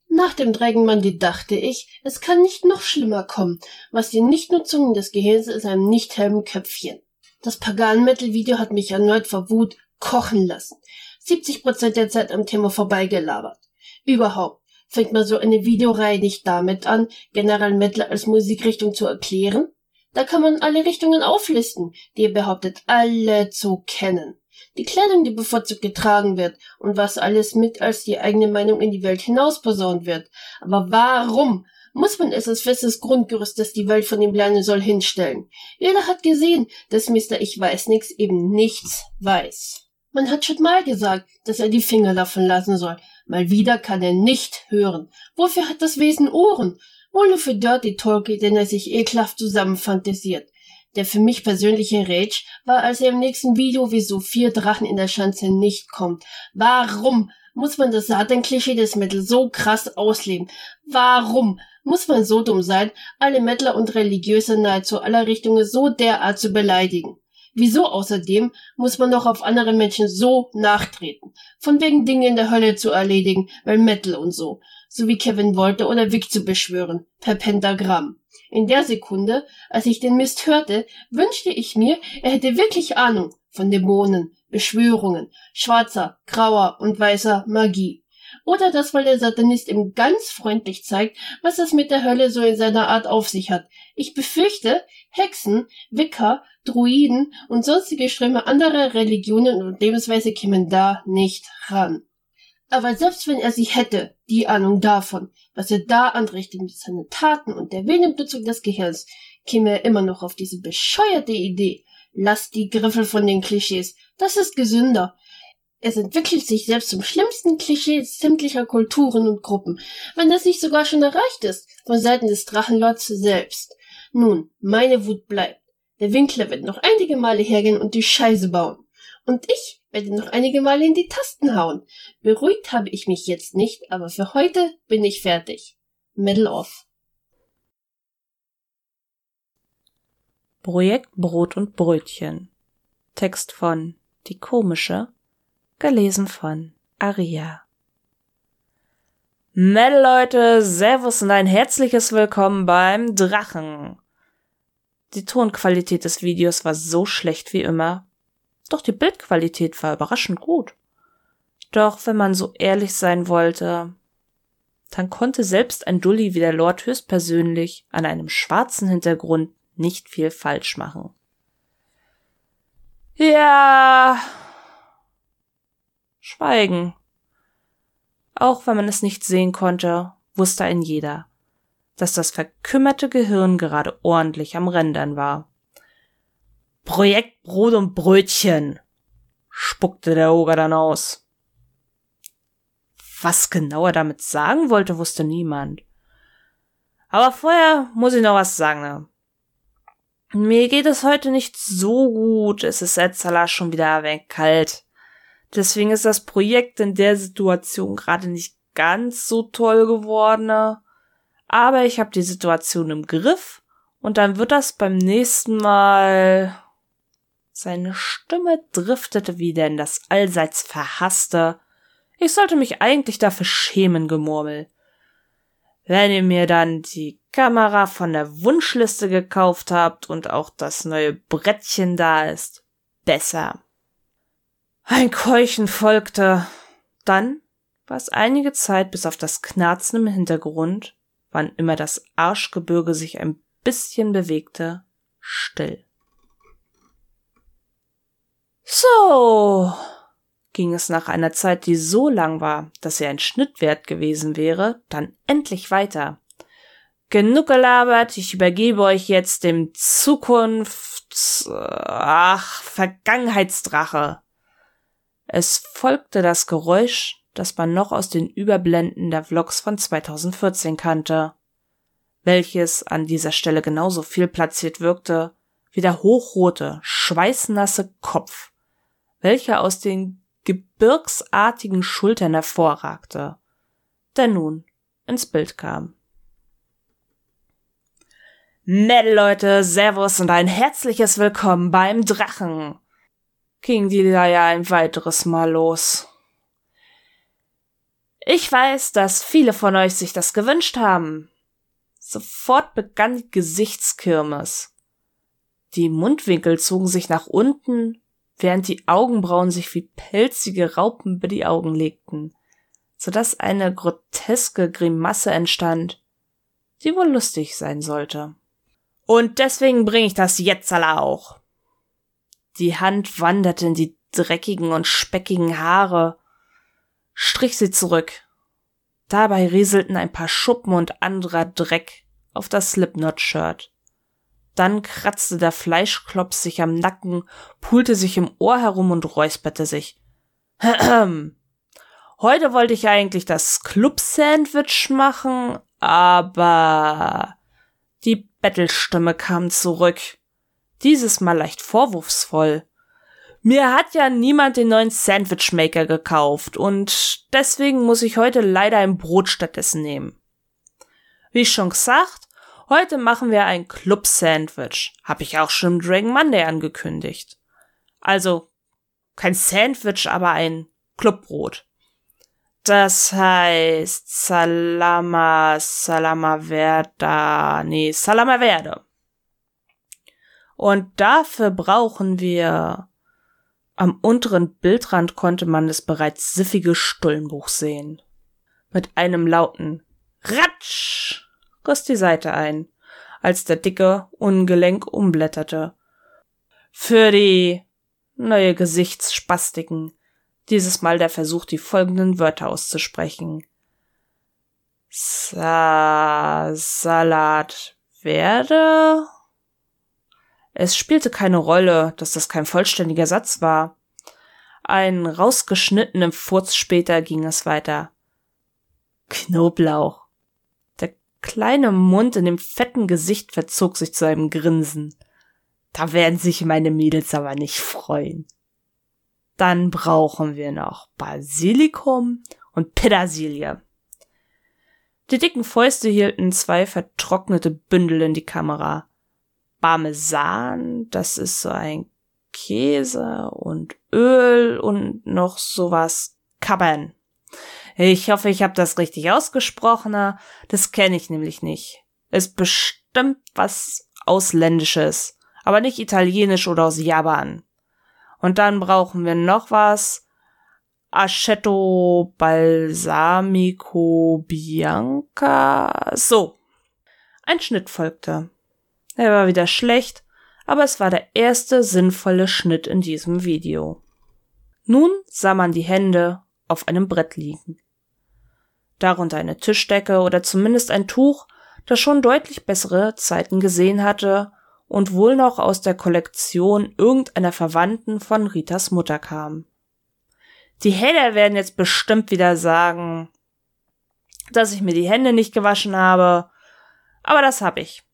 Nach dem Dragonmann dachte ich, es kann nicht noch schlimmer kommen, was die Nichtnutzung des Gehirns ist einem nicht hellen Köpfchen. Das Pagan-Metal-Video hat mich erneut vor Wut kochen lassen. 70 Prozent der Zeit am Thema vorbeigelabert. Überhaupt, Fängt man so eine Videoreihe nicht damit an, General Metal als Musikrichtung zu erklären? Da kann man alle Richtungen auflisten, die ihr behauptet, alle zu kennen. Die Kleidung, die bevorzugt getragen wird und was alles mit als die eigene Meinung in die Welt hinaus posaunt wird. Aber warum muss man es als festes Grundgerüst, das die Welt von ihm lernen soll, hinstellen? Jeder hat gesehen, dass Mr. Ich weiß nix eben nichts weiß. Man hat schon mal gesagt, dass er die Finger davon lassen soll, Mal wieder kann er nicht hören. Wofür hat das Wesen Ohren? Wohl nur für Dirty Talkie, den er sich ekelhaft zusammenfantasiert. Der für mich persönliche Rage war, als er im nächsten Video wie so vier Drachen in der Schanze nicht kommt. Warum muss man das Satan-Klischee des Metal so krass ausleben? Warum muss man so dumm sein, alle Mettler und Religiöse nahezu aller Richtungen so derart zu beleidigen? Wieso außerdem muss man doch auf andere Menschen so nachtreten? Von wegen Dinge in der Hölle zu erledigen, weil Metal und so. So wie Kevin wollte oder Vic zu beschwören. Per Pentagramm. In der Sekunde, als ich den Mist hörte, wünschte ich mir, er hätte wirklich Ahnung von Dämonen, Beschwörungen, schwarzer, grauer und weißer Magie. Oder das, weil der Satanist ihm ganz freundlich zeigt, was es mit der Hölle so in seiner Art auf sich hat. Ich befürchte, Hexen, Wicker, Druiden und sonstige Ströme anderer Religionen und Lebensweise kämen da nicht ran. Aber selbst wenn er sie hätte, die Ahnung davon, was er da anrichtet mit seinen Taten und der wenigen Nutzung des Gehirns, käme er immer noch auf diese bescheuerte Idee. Lass die Griffel von den Klischees. Das ist gesünder. Es entwickelt sich selbst zum schlimmsten Klischee sämtlicher Kulturen und Gruppen, wenn das nicht sogar schon erreicht ist, von Seiten des Drachenlords selbst. Nun, meine Wut bleibt. Der Winkler wird noch einige Male hergehen und die Scheiße bauen. Und ich werde noch einige Male in die Tasten hauen. Beruhigt habe ich mich jetzt nicht, aber für heute bin ich fertig. Middle off. Projekt Brot und Brötchen. Text von Die Komische. Gelesen von Aria. Metal Leute, Servus und ein herzliches Willkommen beim Drachen. Die Tonqualität des Videos war so schlecht wie immer, doch die Bildqualität war überraschend gut. Doch wenn man so ehrlich sein wollte, dann konnte selbst ein Dulli wie der Lord höchstpersönlich an einem schwarzen Hintergrund nicht viel falsch machen. Ja. Schweigen. Auch wenn man es nicht sehen konnte, wusste ein jeder. Dass das verkümmerte Gehirn gerade ordentlich am Rändern war. Projekt Brot und Brötchen, spuckte der Oger dann aus. Was genau er damit sagen wollte, wusste niemand. Aber vorher muss ich noch was sagen. Ne? Mir geht es heute nicht so gut. Es ist Etzala schon wieder wenig kalt. Deswegen ist das Projekt in der Situation gerade nicht ganz so toll geworden. Aber ich habe die Situation im Griff und dann wird das beim nächsten Mal. Seine Stimme driftete wieder in das allseits verhasste. Ich sollte mich eigentlich dafür schämen, Gemurmel. Wenn ihr mir dann die Kamera von der Wunschliste gekauft habt und auch das neue Brettchen da ist, besser. Ein Keuchen folgte. Dann war es einige Zeit bis auf das Knarzen im Hintergrund wann immer das Arschgebirge sich ein bisschen bewegte, still. So, ging es nach einer Zeit, die so lang war, dass sie ein Schnittwert gewesen wäre, dann endlich weiter. Genug gelabert, ich übergebe euch jetzt dem Zukunfts... ach, Vergangenheitsdrache. Es folgte das Geräusch das man noch aus den Überblenden der Vlogs von 2014 kannte, welches an dieser Stelle genauso viel platziert wirkte wie der hochrote, schweißnasse Kopf, welcher aus den gebirgsartigen Schultern hervorragte, der nun ins Bild kam. Metal Leute, Servus und ein herzliches Willkommen beim Drachen. Ging die Leier ein weiteres Mal los. Ich weiß, dass viele von euch sich das gewünscht haben. Sofort begann die Gesichtskirmes. Die Mundwinkel zogen sich nach unten, während die Augenbrauen sich wie pelzige Raupen über die Augen legten, so dass eine groteske Grimasse entstand, die wohl lustig sein sollte. Und deswegen bringe ich das jetzt alle auch. Die Hand wanderte in die dreckigen und speckigen Haare, strich sie zurück. Dabei rieselten ein paar Schuppen und anderer Dreck auf das Slipknot-Shirt. Dann kratzte der Fleischklops sich am Nacken, pulte sich im Ohr herum und räusperte sich. [clears throat] Heute wollte ich eigentlich das Club-Sandwich machen, aber die Bettelstimme kam zurück. Dieses Mal leicht vorwurfsvoll. Mir hat ja niemand den neuen Sandwichmaker gekauft und deswegen muss ich heute leider ein Brot stattdessen nehmen. Wie schon gesagt, heute machen wir ein Club-Sandwich. Hab ich auch schon im Dragon Monday angekündigt. Also kein Sandwich, aber ein Clubbrot. Das heißt Salama, Salama Verda, nee, Salama Verde. Und dafür brauchen wir am unteren Bildrand konnte man das bereits siffige Stullenbuch sehen. Mit einem lauten Ratsch riss die Seite ein, als der Dicke ungelenk umblätterte. Für die neue Gesichtsspastiken dieses Mal der Versuch, die folgenden Wörter auszusprechen. Sa Salat werde es spielte keine Rolle, dass das kein vollständiger Satz war. Ein rausgeschnittenen Furz später ging es weiter. Knoblauch. Der kleine Mund in dem fetten Gesicht verzog sich zu einem Grinsen. Da werden sich meine Mädels aber nicht freuen. Dann brauchen wir noch Basilikum und Petersilie. Die dicken Fäuste hielten zwei vertrocknete Bündel in die Kamera. Parmesan, das ist so ein Käse und Öl und noch sowas Kabbern. Ich hoffe, ich habe das richtig ausgesprochen. Das kenne ich nämlich nicht. Ist bestimmt was Ausländisches, aber nicht italienisch oder aus Japan. Und dann brauchen wir noch was. Aceto Balsamico Bianca. So. Ein Schnitt folgte. Er war wieder schlecht, aber es war der erste sinnvolle Schnitt in diesem Video. Nun sah man die Hände auf einem Brett liegen. Darunter eine Tischdecke oder zumindest ein Tuch, das schon deutlich bessere Zeiten gesehen hatte und wohl noch aus der Kollektion irgendeiner Verwandten von Ritas Mutter kam. Die Hater werden jetzt bestimmt wieder sagen, dass ich mir die Hände nicht gewaschen habe, aber das hab ich.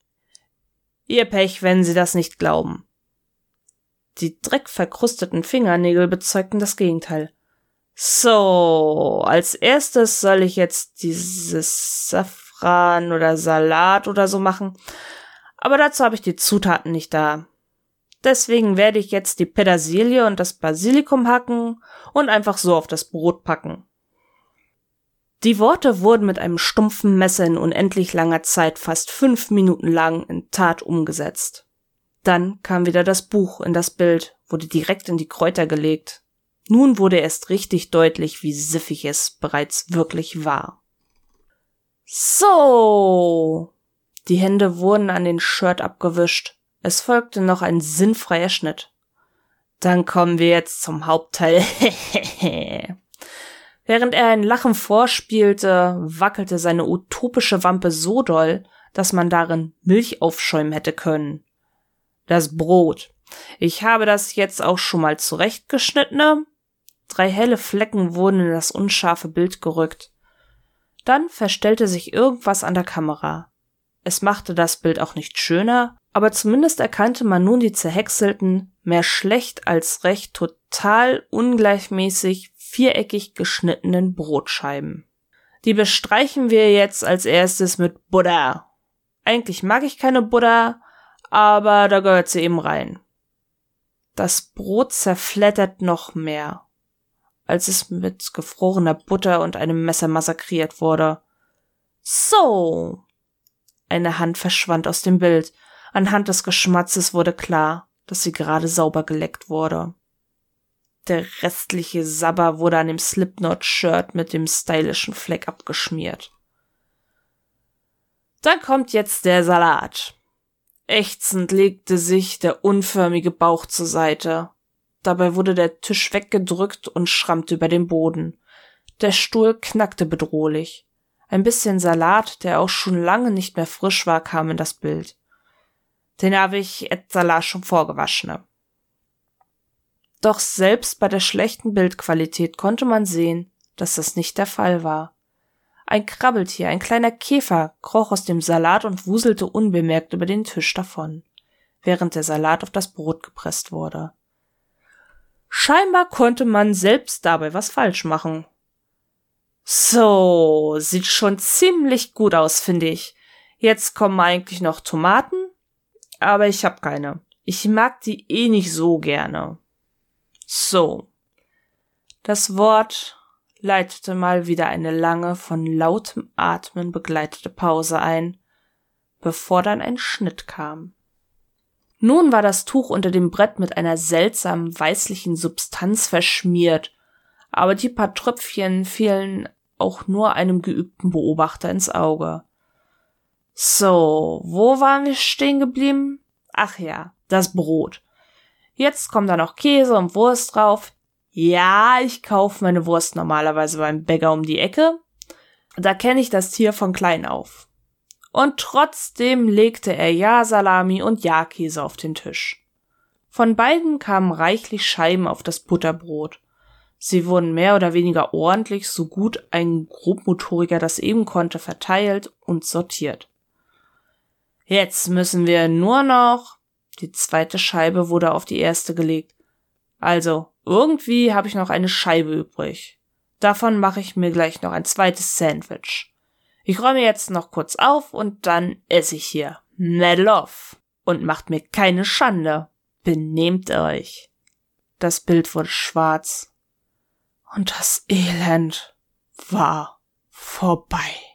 Ihr Pech, wenn Sie das nicht glauben. Die dreckverkrusteten Fingernägel bezeugten das Gegenteil. So, als erstes soll ich jetzt dieses Safran oder Salat oder so machen. Aber dazu habe ich die Zutaten nicht da. Deswegen werde ich jetzt die Petersilie und das Basilikum hacken und einfach so auf das Brot packen. Die Worte wurden mit einem stumpfen Messer in unendlich langer Zeit fast fünf Minuten lang in Tat umgesetzt. Dann kam wieder das Buch in das Bild, wurde direkt in die Kräuter gelegt. Nun wurde erst richtig deutlich, wie siffig es bereits wirklich war. So. Die Hände wurden an den Shirt abgewischt. Es folgte noch ein sinnfreier Schnitt. Dann kommen wir jetzt zum Hauptteil. [laughs] Während er ein Lachen vorspielte, wackelte seine utopische Wampe so doll, dass man darin Milch aufschäumen hätte können. Das Brot. Ich habe das jetzt auch schon mal zurechtgeschnitten. Drei helle Flecken wurden in das unscharfe Bild gerückt. Dann verstellte sich irgendwas an der Kamera. Es machte das Bild auch nicht schöner, aber zumindest erkannte man nun die zerhäckselten, mehr schlecht als recht total ungleichmäßig viereckig geschnittenen Brotscheiben. Die bestreichen wir jetzt als erstes mit Butter. Eigentlich mag ich keine Butter, aber da gehört sie eben rein. Das Brot zerflettert noch mehr, als es mit gefrorener Butter und einem Messer massakriert wurde. So. Eine Hand verschwand aus dem Bild. Anhand des Geschmatzes wurde klar, dass sie gerade sauber geleckt wurde. Der restliche Sabber wurde an dem Slipknot-Shirt mit dem stylischen Fleck abgeschmiert. Dann kommt jetzt der Salat. Ächzend legte sich der unförmige Bauch zur Seite. Dabei wurde der Tisch weggedrückt und schrammte über den Boden. Der Stuhl knackte bedrohlich. Ein bisschen Salat, der auch schon lange nicht mehr frisch war, kam in das Bild. Den habe ich et Salat schon vorgewaschene. Doch selbst bei der schlechten Bildqualität konnte man sehen, dass das nicht der Fall war. Ein Krabbeltier, ein kleiner Käfer, kroch aus dem Salat und wuselte unbemerkt über den Tisch davon, während der Salat auf das Brot gepresst wurde. Scheinbar konnte man selbst dabei was falsch machen. So, sieht schon ziemlich gut aus, finde ich. Jetzt kommen eigentlich noch Tomaten, aber ich hab keine. Ich mag die eh nicht so gerne. So. Das Wort leitete mal wieder eine lange, von lautem Atmen begleitete Pause ein, bevor dann ein Schnitt kam. Nun war das Tuch unter dem Brett mit einer seltsamen weißlichen Substanz verschmiert, aber die paar Tröpfchen fielen auch nur einem geübten Beobachter ins Auge. So, wo waren wir stehen geblieben? Ach ja, das Brot. Jetzt kommt da noch Käse und Wurst drauf. Ja, ich kaufe meine Wurst normalerweise beim Bäcker um die Ecke. Da kenne ich das Tier von klein auf. Und trotzdem legte er ja Salami und ja Käse auf den Tisch. Von beiden kamen reichlich Scheiben auf das Butterbrot. Sie wurden mehr oder weniger ordentlich, so gut ein Grobmotoriker das eben konnte, verteilt und sortiert. Jetzt müssen wir nur noch die zweite Scheibe wurde auf die erste gelegt. Also, irgendwie habe ich noch eine Scheibe übrig. Davon mache ich mir gleich noch ein zweites Sandwich. Ich räume jetzt noch kurz auf und dann esse ich hier. Medloff. Und macht mir keine Schande. Benehmt euch. Das Bild wurde schwarz. Und das Elend war vorbei.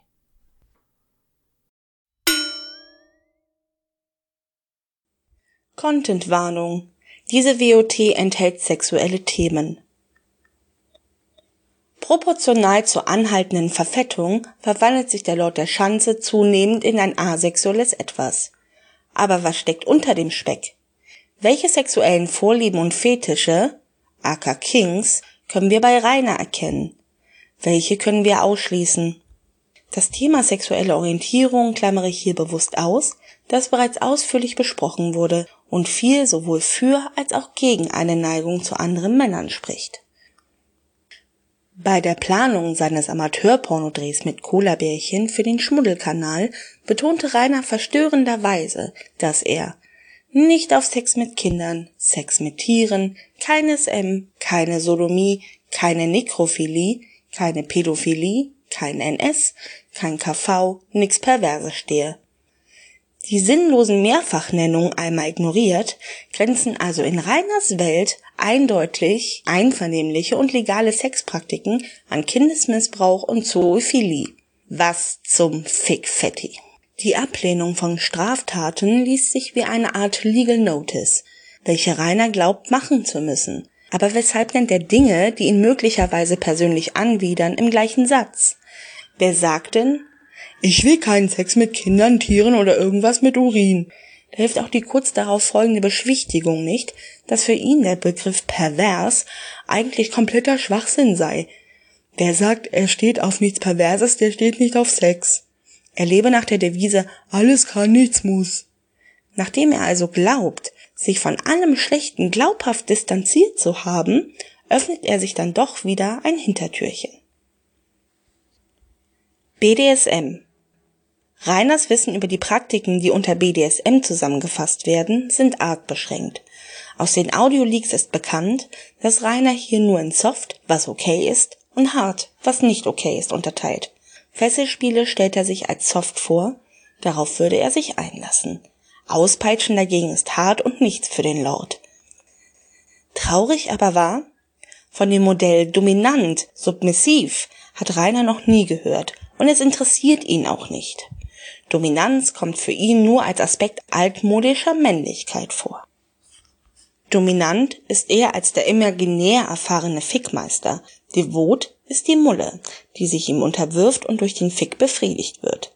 Contentwarnung. Diese WOT enthält sexuelle Themen. Proportional zur anhaltenden Verfettung verwandelt sich der Lord der Schanze zunehmend in ein asexuelles Etwas. Aber was steckt unter dem Speck? Welche sexuellen Vorlieben und Fetische, aka Kings, können wir bei Rainer erkennen? Welche können wir ausschließen? Das Thema sexuelle Orientierung klammere ich hier bewusst aus, das bereits ausführlich besprochen wurde und viel sowohl für als auch gegen eine Neigung zu anderen Männern spricht. Bei der Planung seines Amateurpornodrehs mit Cola-Bärchen für den Schmuddelkanal betonte Rainer verstörenderweise, dass er nicht auf Sex mit Kindern, Sex mit Tieren, keines M, keine Sodomie, keine Nekrophilie, keine Pädophilie, kein NS, kein KV, nix Perverse stehe. Die sinnlosen Mehrfachnennungen einmal ignoriert, grenzen also in Reiners Welt eindeutig einvernehmliche und legale Sexpraktiken an Kindesmissbrauch und Zoophilie. Was zum Fickfetti. Die Ablehnung von Straftaten liest sich wie eine Art Legal Notice, welche Rainer glaubt machen zu müssen. Aber weshalb nennt er Dinge, die ihn möglicherweise persönlich anwidern, im gleichen Satz? Wer sagt denn, ich will keinen Sex mit Kindern, Tieren oder irgendwas mit Urin? Da hilft auch die kurz darauf folgende Beschwichtigung nicht, dass für ihn der Begriff pervers eigentlich kompletter Schwachsinn sei. Wer sagt, er steht auf nichts Perverses, der steht nicht auf Sex. Er lebe nach der Devise alles kann, nichts muss. Nachdem er also glaubt, sich von allem Schlechten glaubhaft distanziert zu haben, öffnet er sich dann doch wieder ein Hintertürchen. BDSM Reiners Wissen über die Praktiken, die unter BDSM zusammengefasst werden, sind arg beschränkt. Aus den Audioleaks ist bekannt, dass Rainer hier nur in Soft, was okay ist, und Hard, was nicht okay ist, unterteilt. Fesselspiele stellt er sich als soft vor, darauf würde er sich einlassen. Auspeitschen dagegen ist hart und nichts für den Lord. Traurig aber war, von dem Modell dominant, submissiv hat Rainer noch nie gehört und es interessiert ihn auch nicht. Dominanz kommt für ihn nur als Aspekt altmodischer Männlichkeit vor. Dominant ist er als der imaginär erfahrene Fickmeister, devot ist die Mulle, die sich ihm unterwirft und durch den Fick befriedigt wird.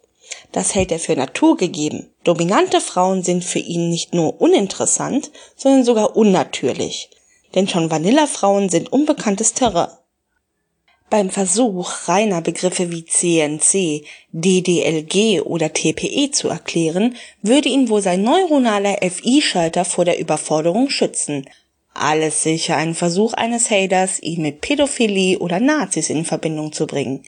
Das hält er für naturgegeben. Dominante Frauen sind für ihn nicht nur uninteressant, sondern sogar unnatürlich. Denn schon Vanillafrauen sind unbekanntes Terrain. Beim Versuch, reiner Begriffe wie CNC, DDLG oder TPE zu erklären, würde ihn wohl sein neuronaler FI-Schalter vor der Überforderung schützen, alles sicher ein Versuch eines Haters, ihn mit Pädophilie oder Nazis in Verbindung zu bringen.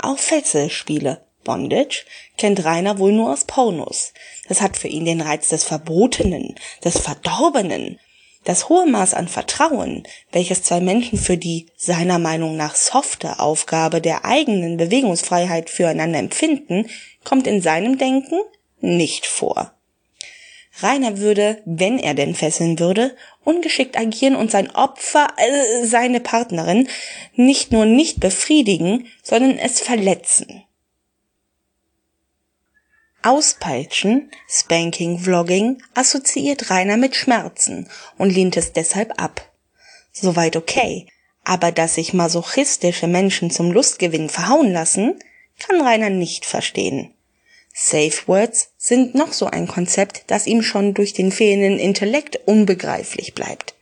Auch Fesselspiele, Bondage, kennt Rainer wohl nur aus Pornos. Das hat für ihn den Reiz des Verbotenen, des Verdorbenen. Das hohe Maß an Vertrauen, welches zwei Menschen für die seiner Meinung nach softe Aufgabe der eigenen Bewegungsfreiheit füreinander empfinden, kommt in seinem Denken nicht vor. Rainer würde, wenn er denn fesseln würde, ungeschickt agieren und sein Opfer, äh, seine Partnerin, nicht nur nicht befriedigen, sondern es verletzen. Auspeitschen, Spanking, Vlogging assoziiert Rainer mit Schmerzen und lehnt es deshalb ab. Soweit okay, aber dass sich masochistische Menschen zum Lustgewinn verhauen lassen, kann Rainer nicht verstehen. Safe Words sind noch so ein Konzept, das ihm schon durch den fehlenden Intellekt unbegreiflich bleibt.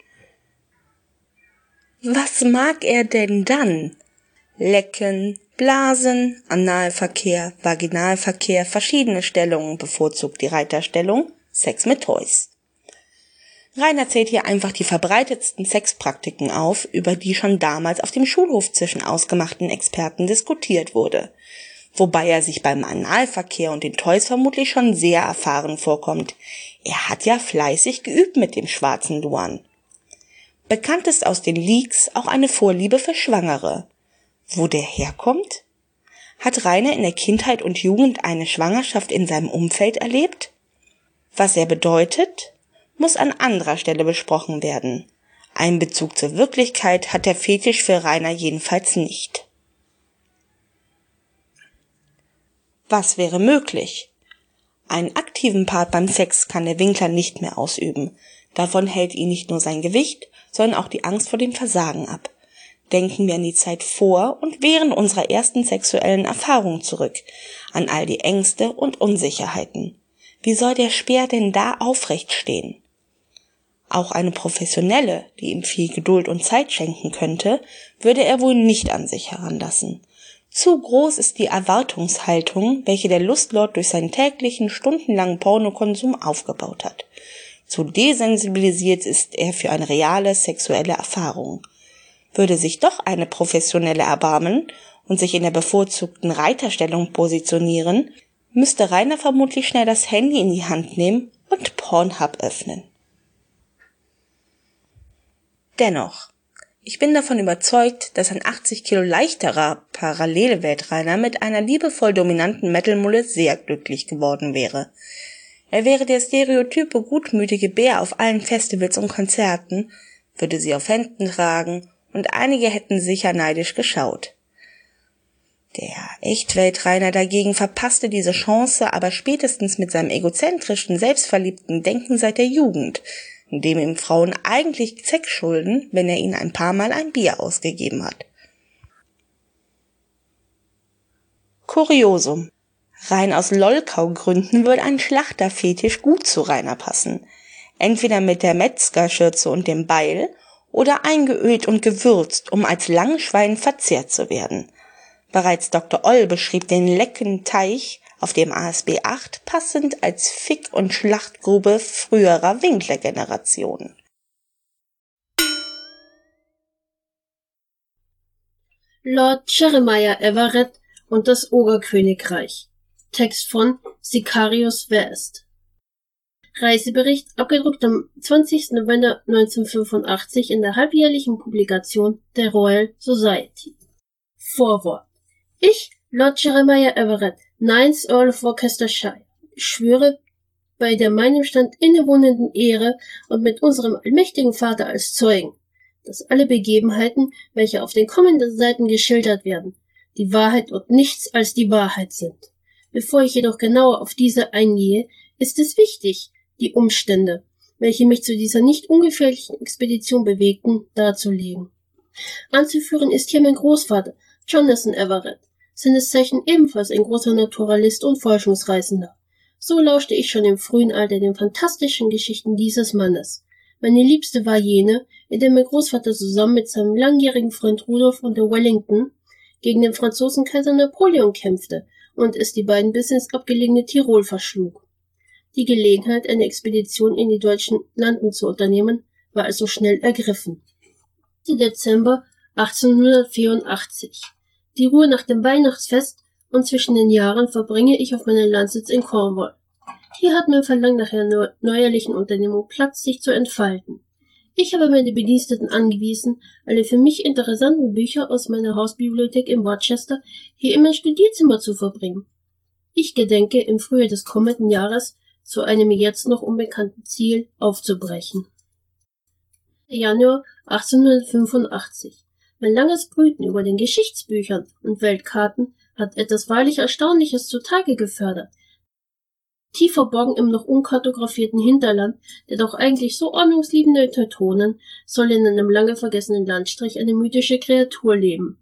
Was mag er denn dann? Lecken, Blasen, Analverkehr, Vaginalverkehr, verschiedene Stellungen, bevorzugt die Reiterstellung, Sex mit Toys. Rainer zählt hier einfach die verbreitetsten Sexpraktiken auf, über die schon damals auf dem Schulhof zwischen ausgemachten Experten diskutiert wurde wobei er sich beim Analverkehr und den Toys vermutlich schon sehr erfahren vorkommt. Er hat ja fleißig geübt mit dem schwarzen Luan. Bekannt ist aus den Leaks auch eine Vorliebe für Schwangere. Wo der herkommt? Hat Rainer in der Kindheit und Jugend eine Schwangerschaft in seinem Umfeld erlebt? Was er bedeutet, muss an anderer Stelle besprochen werden. Ein Bezug zur Wirklichkeit hat der Fetisch für Rainer jedenfalls nicht. Was wäre möglich? Einen aktiven Part beim Sex kann der Winkler nicht mehr ausüben. Davon hält ihn nicht nur sein Gewicht, sondern auch die Angst vor dem Versagen ab. Denken wir an die Zeit vor und während unserer ersten sexuellen Erfahrung zurück, an all die Ängste und Unsicherheiten. Wie soll der Speer denn da aufrecht stehen? Auch eine Professionelle, die ihm viel Geduld und Zeit schenken könnte, würde er wohl nicht an sich heranlassen. Zu groß ist die Erwartungshaltung, welche der Lustlord durch seinen täglichen, stundenlangen Pornokonsum aufgebaut hat. Zu desensibilisiert ist er für eine reale sexuelle Erfahrung. Würde sich doch eine Professionelle erbarmen und sich in der bevorzugten Reiterstellung positionieren, müsste Rainer vermutlich schnell das Handy in die Hand nehmen und Pornhub öffnen. Dennoch, ich bin davon überzeugt, dass ein 80 Kilo leichterer Parallelweltrainer mit einer liebevoll dominanten Metalmulle sehr glücklich geworden wäre. Er wäre der stereotype gutmütige Bär auf allen Festivals und Konzerten, würde sie auf Händen tragen und einige hätten sicher neidisch geschaut. Der Echtweltrainer dagegen verpasste diese Chance aber spätestens mit seinem egozentrischen, selbstverliebten Denken seit der Jugend, indem ihm Frauen eigentlich Zeck schulden, wenn er ihnen ein paar Mal ein Bier ausgegeben hat. Kuriosum. Rein aus Lollkau-Gründen würde ein Schlachterfetisch gut zu Rainer passen. Entweder mit der Metzgerschürze und dem Beil oder eingeölt und gewürzt, um als Langschwein verzehrt zu werden. Bereits Dr. Oll beschrieb den lecken Teich auf dem ASB 8 passend als Fick- und Schlachtgrube früherer Winkler-Generationen. Lord Jeremiah Everett und das Ogerkönigreich. Text von Sicarius West. Reisebericht, abgedruckt am 20. November 1985 in der halbjährlichen Publikation der Royal Society. Vorwort. Ich, Lord Jeremiah Everett, Ninth Earl of Worcestershire, schwöre bei der meinem Stand innewohnenden Ehre und mit unserem allmächtigen Vater als Zeugen, dass alle Begebenheiten, welche auf den kommenden Seiten geschildert werden, die Wahrheit und nichts als die Wahrheit sind. Bevor ich jedoch genauer auf diese eingehe, ist es wichtig, die Umstände, welche mich zu dieser nicht ungefährlichen Expedition bewegten, darzulegen. Anzuführen ist hier mein Großvater, Jonathan Everett, seines Zeichen ebenfalls ein großer Naturalist und Forschungsreisender. So lauschte ich schon im frühen Alter den fantastischen Geschichten dieses Mannes. Meine liebste war jene, in der mein Großvater zusammen mit seinem langjährigen Freund Rudolf unter Wellington gegen den Franzosen Kaiser Napoleon kämpfte und es die beiden bis ins abgelegene Tirol verschlug. Die Gelegenheit, eine Expedition in die deutschen Landen zu unternehmen, war also schnell ergriffen. Dezember 1884. Die Ruhe nach dem Weihnachtsfest und zwischen den Jahren verbringe ich auf meinem Landsitz in Cornwall. Hier hat mein Verlangen nach einer neuerlichen Unternehmung Platz, sich zu entfalten. Ich habe meine Bediensteten angewiesen, alle für mich interessanten Bücher aus meiner Hausbibliothek in Rochester hier in mein Studierzimmer zu verbringen. Ich gedenke, im Frühjahr des kommenden Jahres zu einem jetzt noch unbekannten Ziel aufzubrechen. Januar 1885. Mein langes Brüten über den Geschichtsbüchern und Weltkarten hat etwas wahrlich Erstaunliches zutage gefördert. Tief verborgen im noch unkartografierten Hinterland der doch eigentlich so ordnungsliebenden Teutonen soll in einem lange vergessenen Landstrich eine mythische Kreatur leben.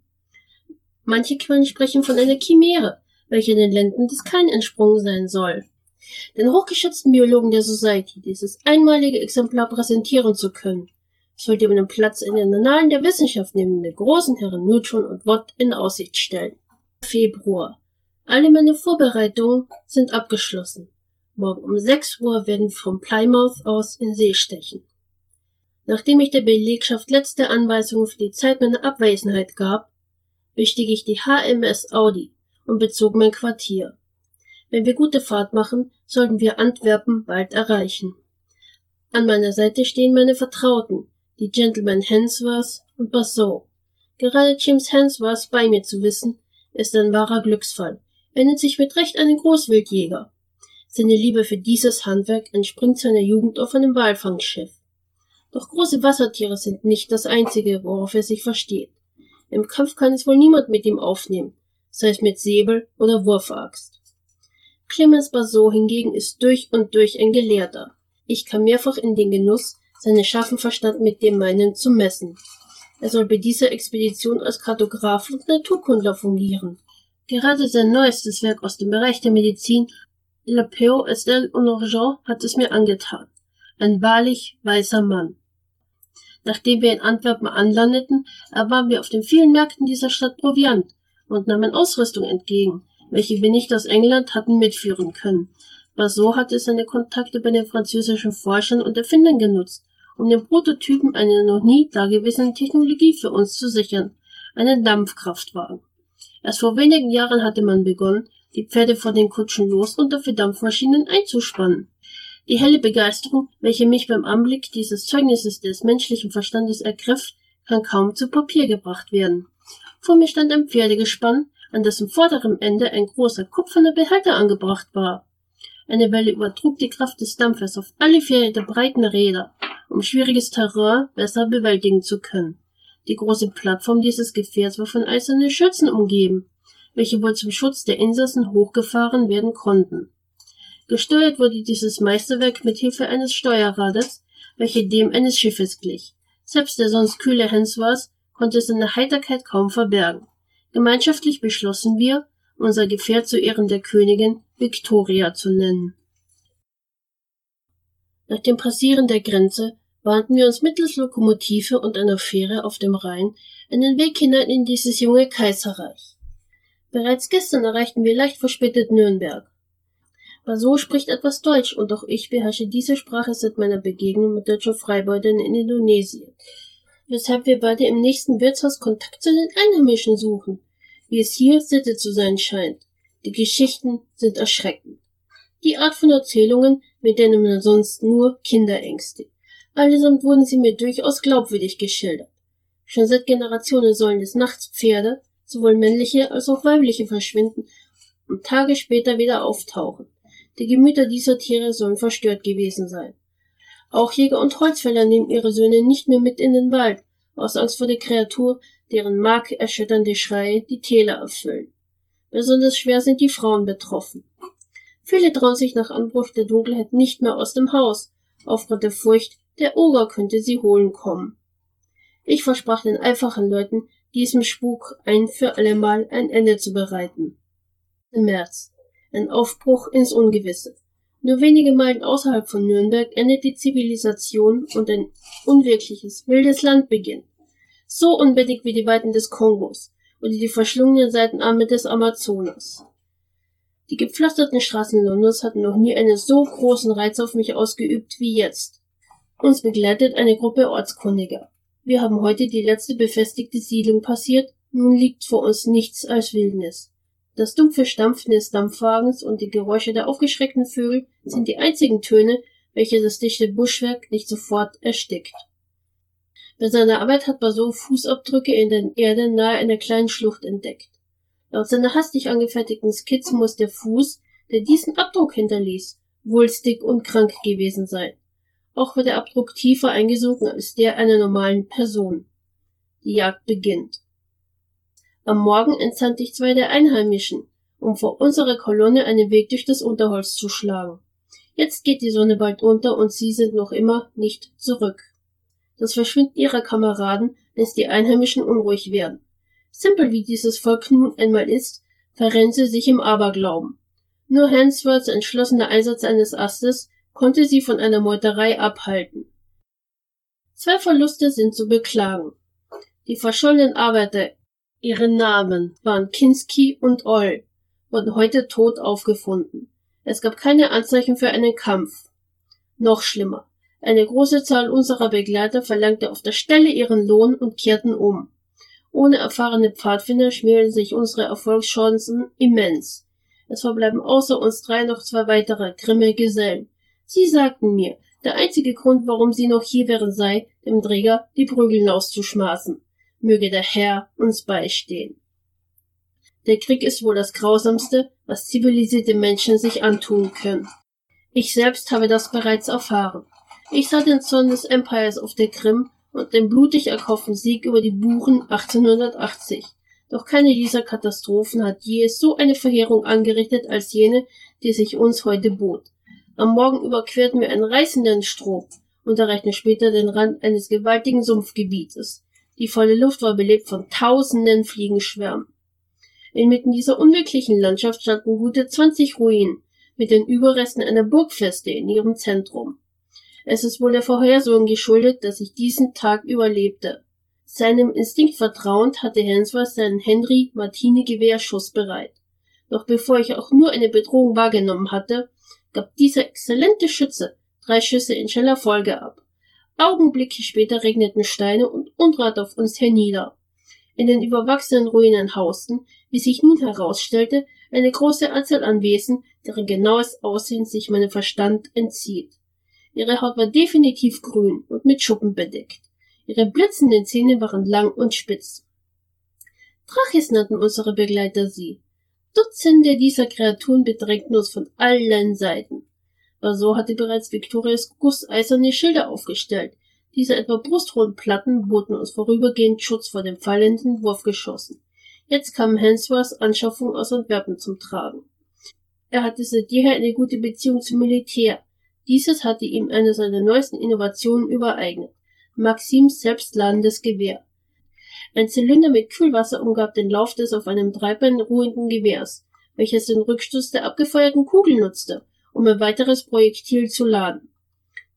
Manche Quellen sprechen von einer Chimäre, welche den Länden des Kain entsprungen sein soll. Den hochgeschätzten Biologen der Society dieses einmalige Exemplar präsentieren zu können, sollte man einen Platz in den Annalen der Wissenschaft neben den großen Herren Neutron und Watt in Aussicht stellen. Februar. Alle meine Vorbereitungen sind abgeschlossen. Morgen um 6 Uhr werden vom Plymouth aus in See stechen. Nachdem ich der Belegschaft letzte Anweisungen für die Zeit meiner Abwesenheit gab, bestieg ich die HMS Audi und bezog mein Quartier. Wenn wir gute Fahrt machen, sollten wir Antwerpen bald erreichen. An meiner Seite stehen meine Vertrauten, die Gentlemen Hensworth und Bassot. Gerade James Hensworth bei mir zu wissen, ist ein wahrer Glücksfall. Er nennt sich mit Recht einen Großwildjäger. Seine Liebe für dieses Handwerk entspringt seiner Jugend auf einem Walfangschiff. Doch große Wassertiere sind nicht das einzige, worauf er sich versteht. Im Kampf kann es wohl niemand mit ihm aufnehmen, sei es mit Säbel oder Wurfaxt. Clemens Bassot hingegen ist durch und durch ein Gelehrter. Ich kam mehrfach in den Genuss, seinen scharfen Verstand mit dem meinen zu messen. Er soll bei dieser Expedition als Kartograf und Naturkundler fungieren. Gerade sein neuestes Werk aus dem Bereich der Medizin, La Peu Estelle Honorjean, hat es mir angetan. Ein wahrlich weißer Mann. Nachdem wir in Antwerpen anlandeten, erwarben wir auf den vielen Märkten dieser Stadt Proviant und nahmen Ausrüstung entgegen, welche wir nicht aus England hatten mitführen können. Basso hatte seine Kontakte bei den französischen Forschern und Erfindern genutzt, um den Prototypen einer noch nie dagewesenen Technologie für uns zu sichern, einen Dampfkraftwagen. Erst vor wenigen Jahren hatte man begonnen, die Pferde vor den Kutschen los und dafür Dampfmaschinen einzuspannen. Die helle Begeisterung, welche mich beim Anblick dieses Zeugnisses des menschlichen Verstandes ergriff, kann kaum zu Papier gebracht werden. Vor mir stand ein Pferdegespann, an dessen vorderem Ende ein großer kupferner Behälter angebracht war. Eine Welle übertrug die Kraft des Dampfers auf alle vier der breiten Räder, um schwieriges Terrain besser bewältigen zu können. Die große Plattform dieses Gefährts war von eisernen Schützen umgeben, welche wohl zum Schutz der Insassen hochgefahren werden konnten. Gesteuert wurde dieses Meisterwerk mit Hilfe eines Steuerrades, welche dem eines Schiffes glich. Selbst der sonst kühle Henswas konnte seine Heiterkeit kaum verbergen. Gemeinschaftlich beschlossen wir, unser Gefährt zu Ehren der Königin Victoria zu nennen. Nach dem Passieren der Grenze bahnten wir uns mittels Lokomotive und einer Fähre auf dem Rhein einen Weg hinein in dieses junge Kaiserreich. Bereits gestern erreichten wir leicht verspätet Nürnberg. Baso spricht etwas Deutsch und auch ich beherrsche diese Sprache seit meiner Begegnung mit deutschen Freibeutern in Indonesien, weshalb wir beide im nächsten Wirtshaus Kontakt zu den Einheimischen suchen, wie es hier Sitte zu sein scheint. Die Geschichten sind erschreckend. Die Art von Erzählungen, mit denen man sonst nur Kinder ängstigt. Allesamt wurden sie mir durchaus glaubwürdig geschildert. Schon seit Generationen sollen des Nachts Pferde, sowohl männliche als auch weibliche, verschwinden und Tage später wieder auftauchen. Die Gemüter dieser Tiere sollen verstört gewesen sein. Auch Jäger und Holzfäller nehmen ihre Söhne nicht mehr mit in den Wald, aus Angst vor der Kreatur, deren markerschütternde Schreie die Täler erfüllen. Besonders schwer sind die Frauen betroffen. Viele trauen sich nach Anbruch der Dunkelheit nicht mehr aus dem Haus, aufgrund der Furcht, der Oger könnte sie holen kommen. Ich versprach den einfachen Leuten, diesem Spuk ein für allemal ein Ende zu bereiten. Im März. Ein Aufbruch ins Ungewisse. Nur wenige Meilen außerhalb von Nürnberg endet die Zivilisation und ein unwirkliches, wildes Land beginnt. So unbändig wie die Weiten des Kongos oder die verschlungenen Seitenarme des Amazonas. Die gepflasterten Straßen Londons hatten noch nie einen so großen Reiz auf mich ausgeübt wie jetzt. Uns begleitet eine Gruppe Ortskundiger. Wir haben heute die letzte befestigte Siedlung passiert, nun liegt vor uns nichts als Wildnis. Das dumpfe Stampfen des Dampfwagens und die Geräusche der aufgeschreckten Vögel sind die einzigen Töne, welche das dichte Buschwerk nicht sofort erstickt. Bei seiner Arbeit hat Baso Fußabdrücke in der Erde nahe einer kleinen Schlucht entdeckt. Laut seiner hastig angefertigten Skizze muss der Fuß, der diesen Abdruck hinterließ, wulstig und krank gewesen sein auch wird der Abdruck tiefer eingesunken als der einer normalen Person. Die Jagd beginnt. Am Morgen entsandte ich zwei der Einheimischen, um vor unserer Kolonne einen Weg durch das Unterholz zu schlagen. Jetzt geht die Sonne bald unter und sie sind noch immer nicht zurück. Das Verschwinden ihrer Kameraden lässt die Einheimischen unruhig werden. Simpel wie dieses Volk nun einmal ist, verrennt sie sich im Aberglauben. Nur Hansworths entschlossener Einsatz eines Astes konnte sie von einer Meuterei abhalten. Zwei Verluste sind zu beklagen. Die verschollenen Arbeiter, ihre Namen waren Kinski und Oll, wurden heute tot aufgefunden. Es gab keine Anzeichen für einen Kampf. Noch schlimmer. Eine große Zahl unserer Begleiter verlangte auf der Stelle ihren Lohn und kehrten um. Ohne erfahrene Pfadfinder schmälern sich unsere Erfolgschancen immens. Es verbleiben außer uns drei noch zwei weitere grimme Gesellen, Sie sagten mir, der einzige Grund, warum sie noch hier wären, sei, dem Träger die Prügel auszuschmaßen. Möge der Herr uns beistehen. Der Krieg ist wohl das Grausamste, was zivilisierte Menschen sich antun können. Ich selbst habe das bereits erfahren. Ich sah den Zorn des Empires auf der Krim und den blutig erkauften Sieg über die Buren 1880. Doch keine dieser Katastrophen hat je so eine Verheerung angerichtet als jene, die sich uns heute bot. Am Morgen überquerten wir einen reißenden Strom und erreichten später den Rand eines gewaltigen Sumpfgebietes. Die volle Luft war belebt von tausenden Fliegenschwärmen. Inmitten dieser unwirklichen Landschaft standen gute zwanzig Ruinen mit den Überresten einer Burgfeste in ihrem Zentrum. Es ist wohl der Vorhersehung geschuldet, dass ich diesen Tag überlebte. Seinem Instinkt vertrauend hatte Hensworth seinen Henry Martini Gewehrschuss bereit. Doch bevor ich auch nur eine Bedrohung wahrgenommen hatte, gab dieser exzellente Schütze drei Schüsse in schneller Folge ab. Augenblicke später regneten Steine und Unrat auf uns hernieder. In den überwachsenen Ruinen hausten, wie sich nun herausstellte, eine große Anzahl an Wesen, deren genaues Aussehen sich meinem Verstand entzieht. Ihre Haut war definitiv grün und mit Schuppen bedeckt. Ihre blitzenden Zähne waren lang und spitz. Drachis nannten unsere Begleiter sie. Dutzende dieser Kreaturen bedrängten uns von allen Seiten. So hatte bereits Victorias gusseiserne Schilder aufgestellt. Diese etwa brusthohen Platten boten uns vorübergehend Schutz vor dem fallenden Wurfgeschossen. Jetzt kam Hansworths Anschaffung aus Antwerpen zum Tragen. Er hatte seit jeher eine gute Beziehung zum Militär. Dieses hatte ihm eine seiner neuesten Innovationen übereignet. Maxims selbstladendes Gewehr. Ein Zylinder mit Kühlwasser umgab den Lauf des auf einem Dreibein ruhenden Gewehrs, welches den Rückstoß der abgefeuerten Kugel nutzte, um ein weiteres Projektil zu laden.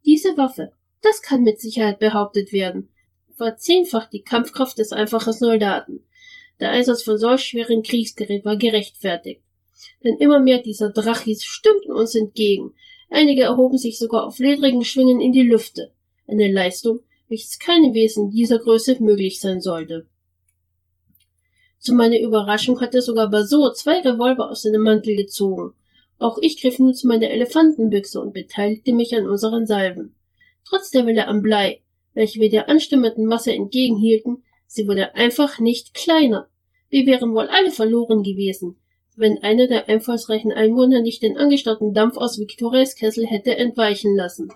Diese Waffe, das kann mit Sicherheit behauptet werden, verzehnfacht die Kampfkraft des einfachen Soldaten. Der Einsatz von solch schweren Kriegsgerät war gerechtfertigt. Denn immer mehr dieser Drachis stürmten uns entgegen. Einige erhoben sich sogar auf ledrigen Schwingen in die Lüfte. Eine Leistung, welches keinem Wesen dieser Größe möglich sein sollte. Zu meiner Überraschung hatte sogar Baso zwei Revolver aus seinem Mantel gezogen. Auch ich griff nun zu meiner Elefantenbüchse und beteiligte mich an unseren Salven. Trotz der Welle am Blei, welche wir der anstimmenden Masse entgegenhielten, sie wurde einfach nicht kleiner. Wir wären wohl alle verloren gewesen, wenn einer der einfallsreichen Einwohner nicht den angestauten Dampf aus Victorias Kessel hätte entweichen lassen.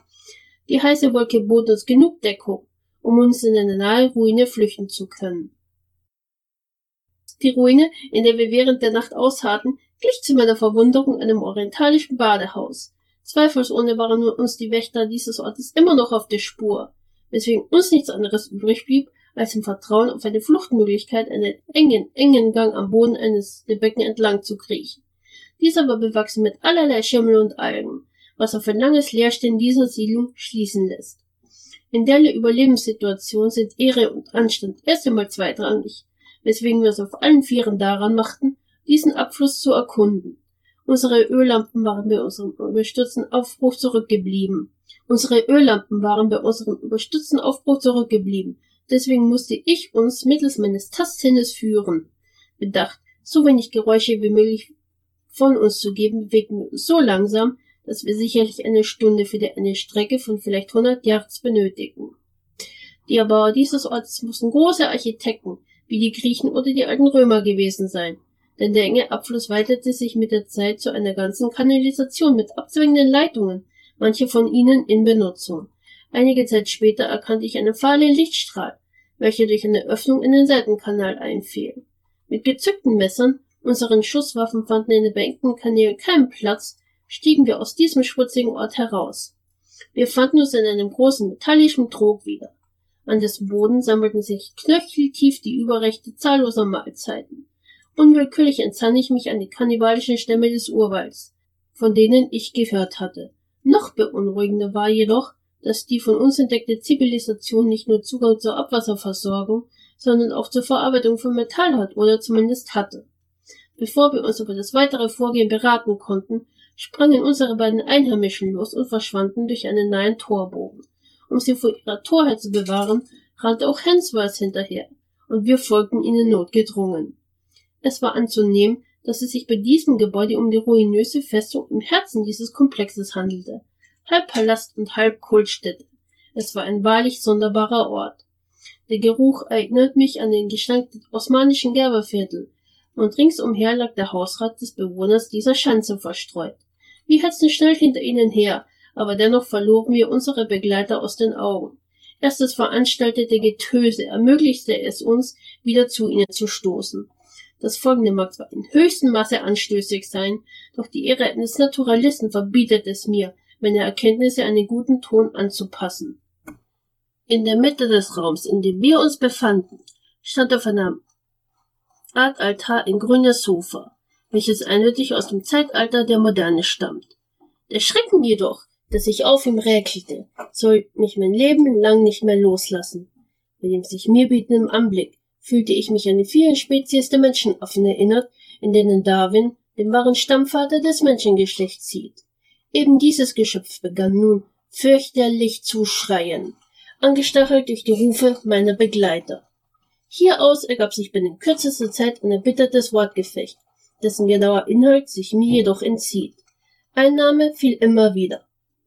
Die heiße Wolke bot uns genug Deckung, um uns in eine nahe Ruine flüchten zu können. Die Ruine, in der wir während der Nacht ausharrten, glich zu meiner Verwunderung einem orientalischen Badehaus. Zweifelsohne waren uns die Wächter dieses Ortes immer noch auf der Spur, weswegen uns nichts anderes übrig blieb, als im Vertrauen auf eine Fluchtmöglichkeit einen engen, engen Gang am Boden eines der Becken entlang zu kriechen. Dieser war bewachsen mit allerlei Schimmel und Algen, was auf ein langes Leerstehen dieser Siedlung schließen lässt. In der Überlebenssituation sind Ehre und Anstand erst einmal zweitrangig, weswegen wir es auf allen Vieren daran machten, diesen Abfluss zu erkunden. Unsere Öllampen waren bei unserem überstürzten Aufbruch zurückgeblieben. Unsere Öllampen waren bei unserem überstürzten Aufbruch zurückgeblieben. Deswegen musste ich uns mittels meines Tastsinnes führen. Bedacht, so wenig Geräusche wie möglich von uns zu geben, bewegten wir uns so langsam, dass wir sicherlich eine Stunde für eine Strecke von vielleicht 100 Yards benötigen. Die Erbauer dieses Ortes mussten große Architekten, wie die Griechen oder die alten Römer gewesen sein, denn der enge Abfluss weitete sich mit der Zeit zu einer ganzen Kanalisation mit abzwingenden Leitungen, manche von ihnen in Benutzung. Einige Zeit später erkannte ich einen fahlen Lichtstrahl, welcher durch eine Öffnung in den Seitenkanal einfiel. Mit gezückten Messern, unseren Schusswaffen fanden in den beengten Kanälen keinen Platz, stiegen wir aus diesem schmutzigen Ort heraus. Wir fanden uns in einem großen metallischen Trog wieder. An dessen Boden sammelten sich knöcheltief die Überrechte zahlloser Mahlzeiten. Unwillkürlich entsann ich mich an die kannibalischen Stämme des Urwalds, von denen ich gehört hatte. Noch beunruhigender war jedoch, dass die von uns entdeckte Zivilisation nicht nur Zugang zur Abwasserversorgung, sondern auch zur Verarbeitung von Metall hat oder zumindest hatte. Bevor wir uns über das weitere Vorgehen beraten konnten, sprangen unsere beiden Einheimischen los und verschwanden durch einen nahen Torbogen. Um sie vor ihrer Torheit zu bewahren, rannte auch Hensworth hinterher, und wir folgten ihnen notgedrungen. Es war anzunehmen, dass es sich bei diesem Gebäude um die ruinöse Festung im Herzen dieses Komplexes handelte, halb Palast und halb Kultstätte. Es war ein wahrlich sonderbarer Ort. Der Geruch erinnert mich an den Gestank des osmanischen Gerberviertel, und ringsumher lag der Hausrat des Bewohners dieser Schanze verstreut. Wir hetzten schnell hinter ihnen her, aber dennoch verloren wir unsere Begleiter aus den Augen. Erst das veranstaltete Getöse ermöglichte es uns, wieder zu ihnen zu stoßen. Das folgende mag zwar in höchstem Maße anstößig sein, doch die Ehre eines Naturalisten verbietet es mir, meine Erkenntnisse an den guten Ton anzupassen. In der Mitte des Raums, in dem wir uns befanden, stand auf einem Art Altar ein grünes Sofa welches eindeutig aus dem Zeitalter der Moderne stammt. Der Schrecken jedoch, das sich auf ihm räkelte, soll mich mein Leben lang nicht mehr loslassen. Bei dem sich mir bietenden Anblick fühlte ich mich an die vielen Spezies der Menschenaffen erinnert, in denen Darwin den wahren Stammvater des Menschengeschlechts sieht. Eben dieses Geschöpf begann nun fürchterlich zu schreien, angestachelt durch die Rufe meiner Begleiter. Hieraus ergab sich binnen kürzester Zeit ein erbittertes Wortgefecht, dessen genauer Inhalt sich mir jedoch entzieht. Ein Name fiel immer wieder.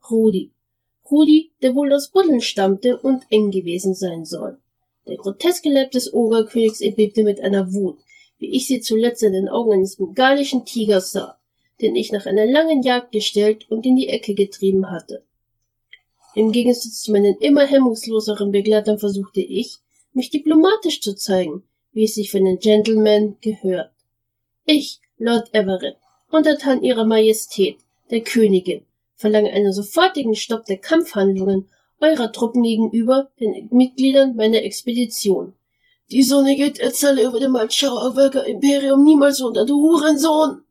Rudi. Rudi, der wohl aus Buddeln stammte und eng gewesen sein soll. Der groteske Leib des Ogerkönigs erbebte mit einer Wut, wie ich sie zuletzt in den Augen eines bengalischen Tigers sah, den ich nach einer langen Jagd gestellt und in die Ecke getrieben hatte. Im Gegensatz zu meinen immer hemmungsloseren Begleitern versuchte ich, mich diplomatisch zu zeigen, wie es sich für einen Gentleman gehört. Ich, Lord Everett, untertan ihrer Majestät, der Königin, verlange einen sofortigen Stopp der Kampfhandlungen eurer Truppen gegenüber den Mitgliedern meiner Expedition. Die Sonne geht erzähle über dem Altschauerwerker Imperium niemals unter, du Hurensohn!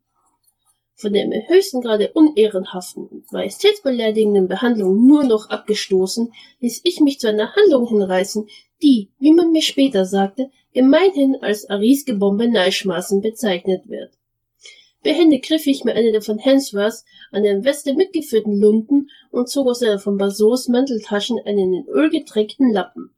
Von der im höchsten Grade unehrenhaften und majestätsbeleidigenden Behandlung nur noch abgestoßen, ließ ich mich zu einer Handlung hinreißen, die, wie man mir später sagte, gemeinhin als Arisgebombe Neischmaßen bezeichnet wird. Behende griff ich mir eine der von Hensworth an der Weste mitgeführten Lunden und zog aus einer von Basos Manteltaschen einen in Öl getränkten Lappen.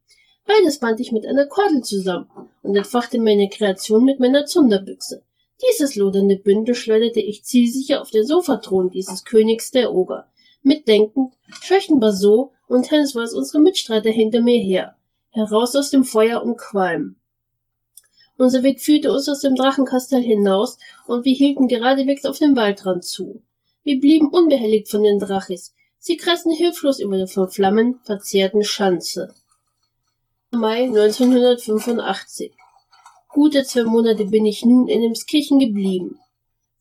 Beides band ich mit einer Kordel zusammen und entfachte meine Kreation mit meiner Zunderbüchse. Dieses lodernde Bündel schleuderte ich zielsicher auf den Sofathron dieses Königs der Oger. Mitdenkend scheuchten Basot und Hensworth unsere Mitstreiter hinter mir her, heraus aus dem Feuer und Qualm. Unser Weg führte uns aus dem Drachenkastell hinaus und wir hielten geradewegs auf den Waldrand zu. Wir blieben unbehelligt von den Drachis. Sie kreisten hilflos über der von Flammen verzehrten Schanze. Mai 1985. Gute zwei Monate bin ich nun in Emskirchen geblieben.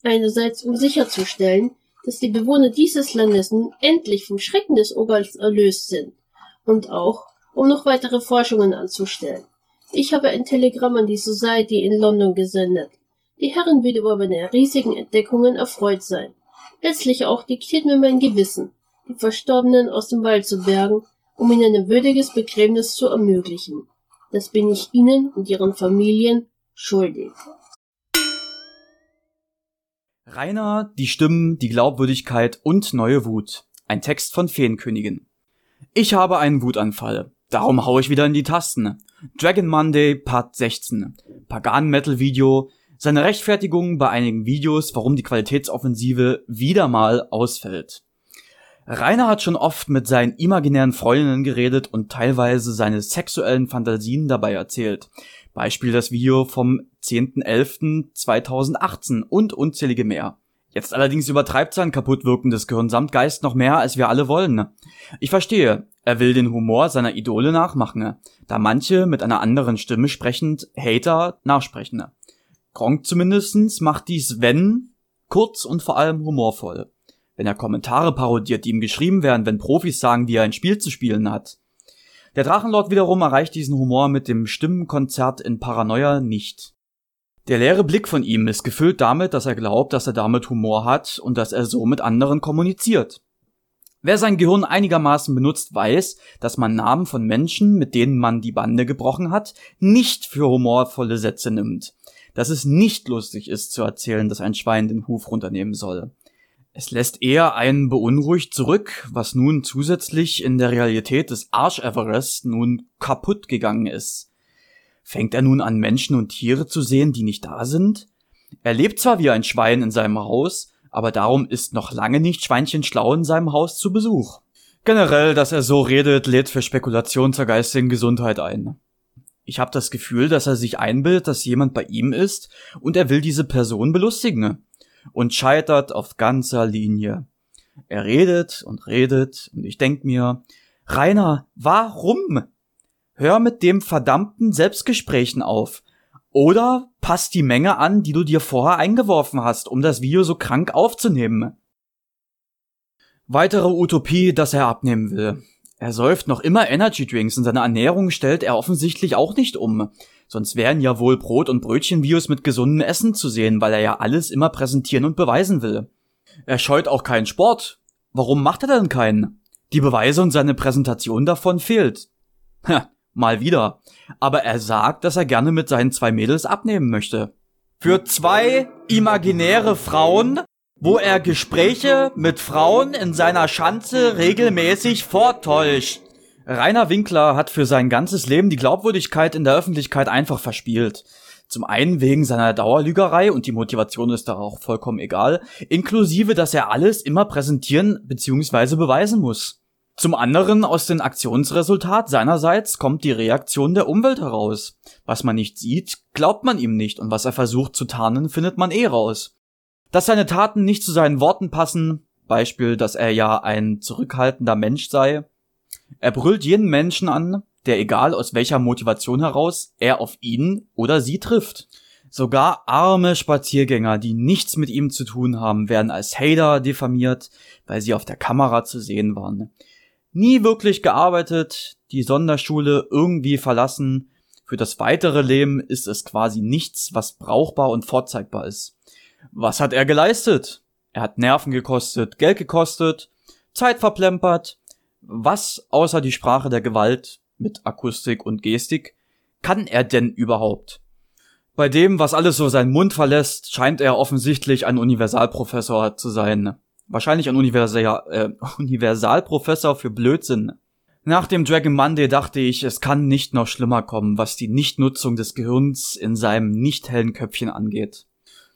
Einerseits, um sicherzustellen, dass die Bewohner dieses Landes nun endlich vom Schrecken des Ogals erlöst sind. Und auch, um noch weitere Forschungen anzustellen. Ich habe ein Telegramm an die Society in London gesendet. Die Herren wird über meine riesigen Entdeckungen erfreut sein. Letztlich auch diktiert mir mein Gewissen, die Verstorbenen aus dem Wald zu bergen, um ihnen ein würdiges Begräbnis zu ermöglichen. Das bin ich Ihnen und Ihren Familien schuldig. Rainer, die Stimmen, die Glaubwürdigkeit und neue Wut. Ein Text von Feenkönigin. Ich habe einen Wutanfall. Darum hau ich wieder in die Tasten. Dragon Monday Part 16. Pagan Metal Video. Seine Rechtfertigung bei einigen Videos, warum die Qualitätsoffensive wieder mal ausfällt. Rainer hat schon oft mit seinen imaginären Freundinnen geredet und teilweise seine sexuellen Fantasien dabei erzählt. Beispiel das Video vom 10.11.2018 und unzählige mehr. Jetzt allerdings übertreibt sein kaputt wirkendes Gehirn samt Geist noch mehr, als wir alle wollen. Ich verstehe, er will den Humor seiner Idole nachmachen, da manche mit einer anderen Stimme sprechend Hater nachsprechen. Gronk zumindestens macht dies, wenn, kurz und vor allem humorvoll. Wenn er Kommentare parodiert, die ihm geschrieben werden, wenn Profis sagen, wie er ein Spiel zu spielen hat. Der Drachenlord wiederum erreicht diesen Humor mit dem Stimmenkonzert in Paranoia nicht. Der leere Blick von ihm ist gefüllt damit, dass er glaubt, dass er damit Humor hat und dass er so mit anderen kommuniziert. Wer sein Gehirn einigermaßen benutzt, weiß, dass man Namen von Menschen, mit denen man die Bande gebrochen hat, nicht für humorvolle Sätze nimmt. Dass es nicht lustig ist zu erzählen, dass ein Schwein den Huf runternehmen soll. Es lässt eher einen beunruhigt zurück, was nun zusätzlich in der Realität des Arsch Everest nun kaputt gegangen ist. Fängt er nun an, Menschen und Tiere zu sehen, die nicht da sind? Er lebt zwar wie ein Schwein in seinem Haus, aber darum ist noch lange nicht Schweinchen schlau in seinem Haus zu Besuch. Generell, dass er so redet, lädt für Spekulation zur geistigen Gesundheit ein. Ich habe das Gefühl, dass er sich einbildet, dass jemand bei ihm ist und er will diese Person belustigen und scheitert auf ganzer Linie. Er redet und redet und ich denk mir, Rainer, warum? Hör mit dem verdammten Selbstgesprächen auf. Oder pass die Menge an, die du dir vorher eingeworfen hast, um das Video so krank aufzunehmen. Weitere Utopie, dass er abnehmen will. Er säuft noch immer Energy Drinks und seine Ernährung stellt er offensichtlich auch nicht um. Sonst wären ja wohl Brot- und Brötchen-Videos mit gesundem Essen zu sehen, weil er ja alles immer präsentieren und beweisen will. Er scheut auch keinen Sport. Warum macht er denn keinen? Die Beweise und seine Präsentation davon fehlt. Ha, Mal wieder. Aber er sagt, dass er gerne mit seinen zwei Mädels abnehmen möchte. Für zwei imaginäre Frauen, wo er Gespräche mit Frauen in seiner Schanze regelmäßig vortäuscht. Rainer Winkler hat für sein ganzes Leben die Glaubwürdigkeit in der Öffentlichkeit einfach verspielt. Zum einen wegen seiner Dauerlügerei und die Motivation ist da auch vollkommen egal, inklusive, dass er alles immer präsentieren bzw. beweisen muss. Zum anderen aus dem Aktionsresultat seinerseits kommt die Reaktion der Umwelt heraus. Was man nicht sieht, glaubt man ihm nicht und was er versucht zu tarnen, findet man eh raus. Dass seine Taten nicht zu seinen Worten passen, Beispiel, dass er ja ein zurückhaltender Mensch sei. Er brüllt jeden Menschen an, der egal aus welcher Motivation heraus er auf ihn oder sie trifft. Sogar arme Spaziergänger, die nichts mit ihm zu tun haben, werden als Hater diffamiert, weil sie auf der Kamera zu sehen waren. Nie wirklich gearbeitet, die Sonderschule irgendwie verlassen. Für das weitere Leben ist es quasi nichts, was brauchbar und vorzeigbar ist. Was hat er geleistet? Er hat Nerven gekostet, Geld gekostet, Zeit verplempert. Was außer die Sprache der Gewalt mit Akustik und Gestik kann er denn überhaupt? Bei dem, was alles so seinen Mund verlässt, scheint er offensichtlich ein Universalprofessor zu sein. Wahrscheinlich ein Universal, äh, [laughs] Universalprofessor für Blödsinn. Nach dem Dragon Monday dachte ich, es kann nicht noch schlimmer kommen, was die Nichtnutzung des Gehirns in seinem nicht hellen Köpfchen angeht.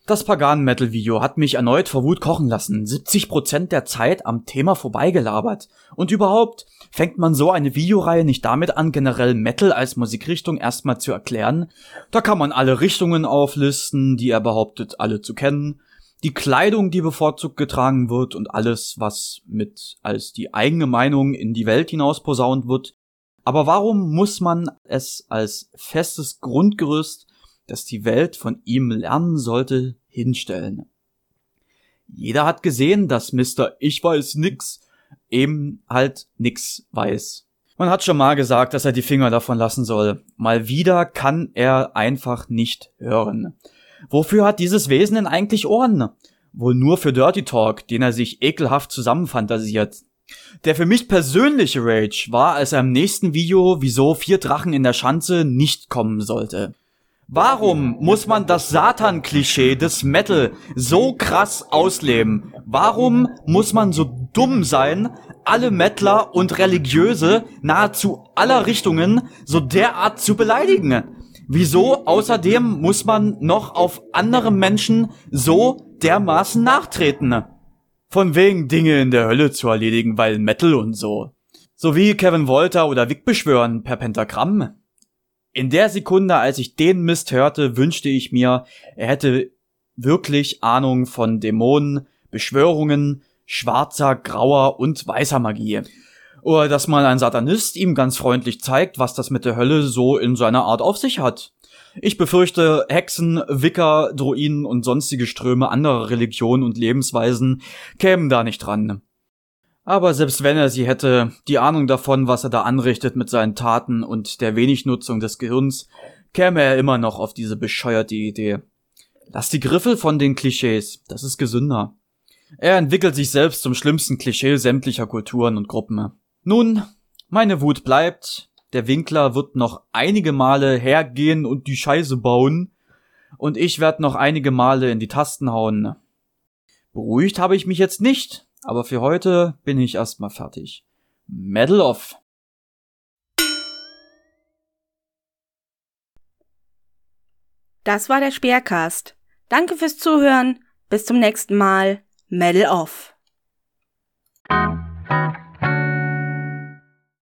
Das Pagan-Metal-Video hat mich erneut vor Wut kochen lassen, 70% der Zeit am Thema vorbeigelabert. Und überhaupt, fängt man so eine Videoreihe nicht damit an, generell Metal als Musikrichtung erstmal zu erklären? Da kann man alle Richtungen auflisten, die er behauptet, alle zu kennen, die Kleidung, die bevorzugt getragen wird und alles, was mit als die eigene Meinung in die Welt hinaus posaunt wird. Aber warum muss man es als festes Grundgerüst das die Welt von ihm lernen sollte, hinstellen. Jeder hat gesehen, dass Mr. Ich weiß nix eben halt nix weiß. Man hat schon mal gesagt, dass er die Finger davon lassen soll. Mal wieder kann er einfach nicht hören. Wofür hat dieses Wesen denn eigentlich Ohren? Wohl nur für Dirty Talk, den er sich ekelhaft zusammenfantasiert. Der für mich persönliche Rage war, als er im nächsten Video, wieso vier Drachen in der Schanze nicht kommen sollte. Warum muss man das Satan-Klischee des Metal so krass ausleben? Warum muss man so dumm sein, alle Mettler und Religiöse nahezu aller Richtungen so derart zu beleidigen? Wieso außerdem muss man noch auf andere Menschen so dermaßen nachtreten? Von wegen Dinge in der Hölle zu erledigen, weil Metal und so. So wie Kevin Wolter oder Vic beschwören per Pentagramm. In der Sekunde, als ich den Mist hörte, wünschte ich mir, er hätte wirklich Ahnung von Dämonen, Beschwörungen, schwarzer, grauer und weißer Magie. Oder dass mal ein Satanist ihm ganz freundlich zeigt, was das mit der Hölle so in seiner Art auf sich hat. Ich befürchte, Hexen, Wicker, Druiden und sonstige Ströme anderer Religionen und Lebensweisen kämen da nicht dran. Aber selbst wenn er sie hätte, die Ahnung davon, was er da anrichtet mit seinen Taten und der wenig Nutzung des Gehirns, käme er immer noch auf diese bescheuerte Idee. Lass die Griffel von den Klischees, das ist gesünder. Er entwickelt sich selbst zum schlimmsten Klischee sämtlicher Kulturen und Gruppen. Nun, meine Wut bleibt, der Winkler wird noch einige Male hergehen und die Scheiße bauen, und ich werde noch einige Male in die Tasten hauen. Beruhigt habe ich mich jetzt nicht, aber für heute bin ich erstmal fertig. Medal of. Das war der Speercast. Danke fürs Zuhören. Bis zum nächsten Mal. Medal off.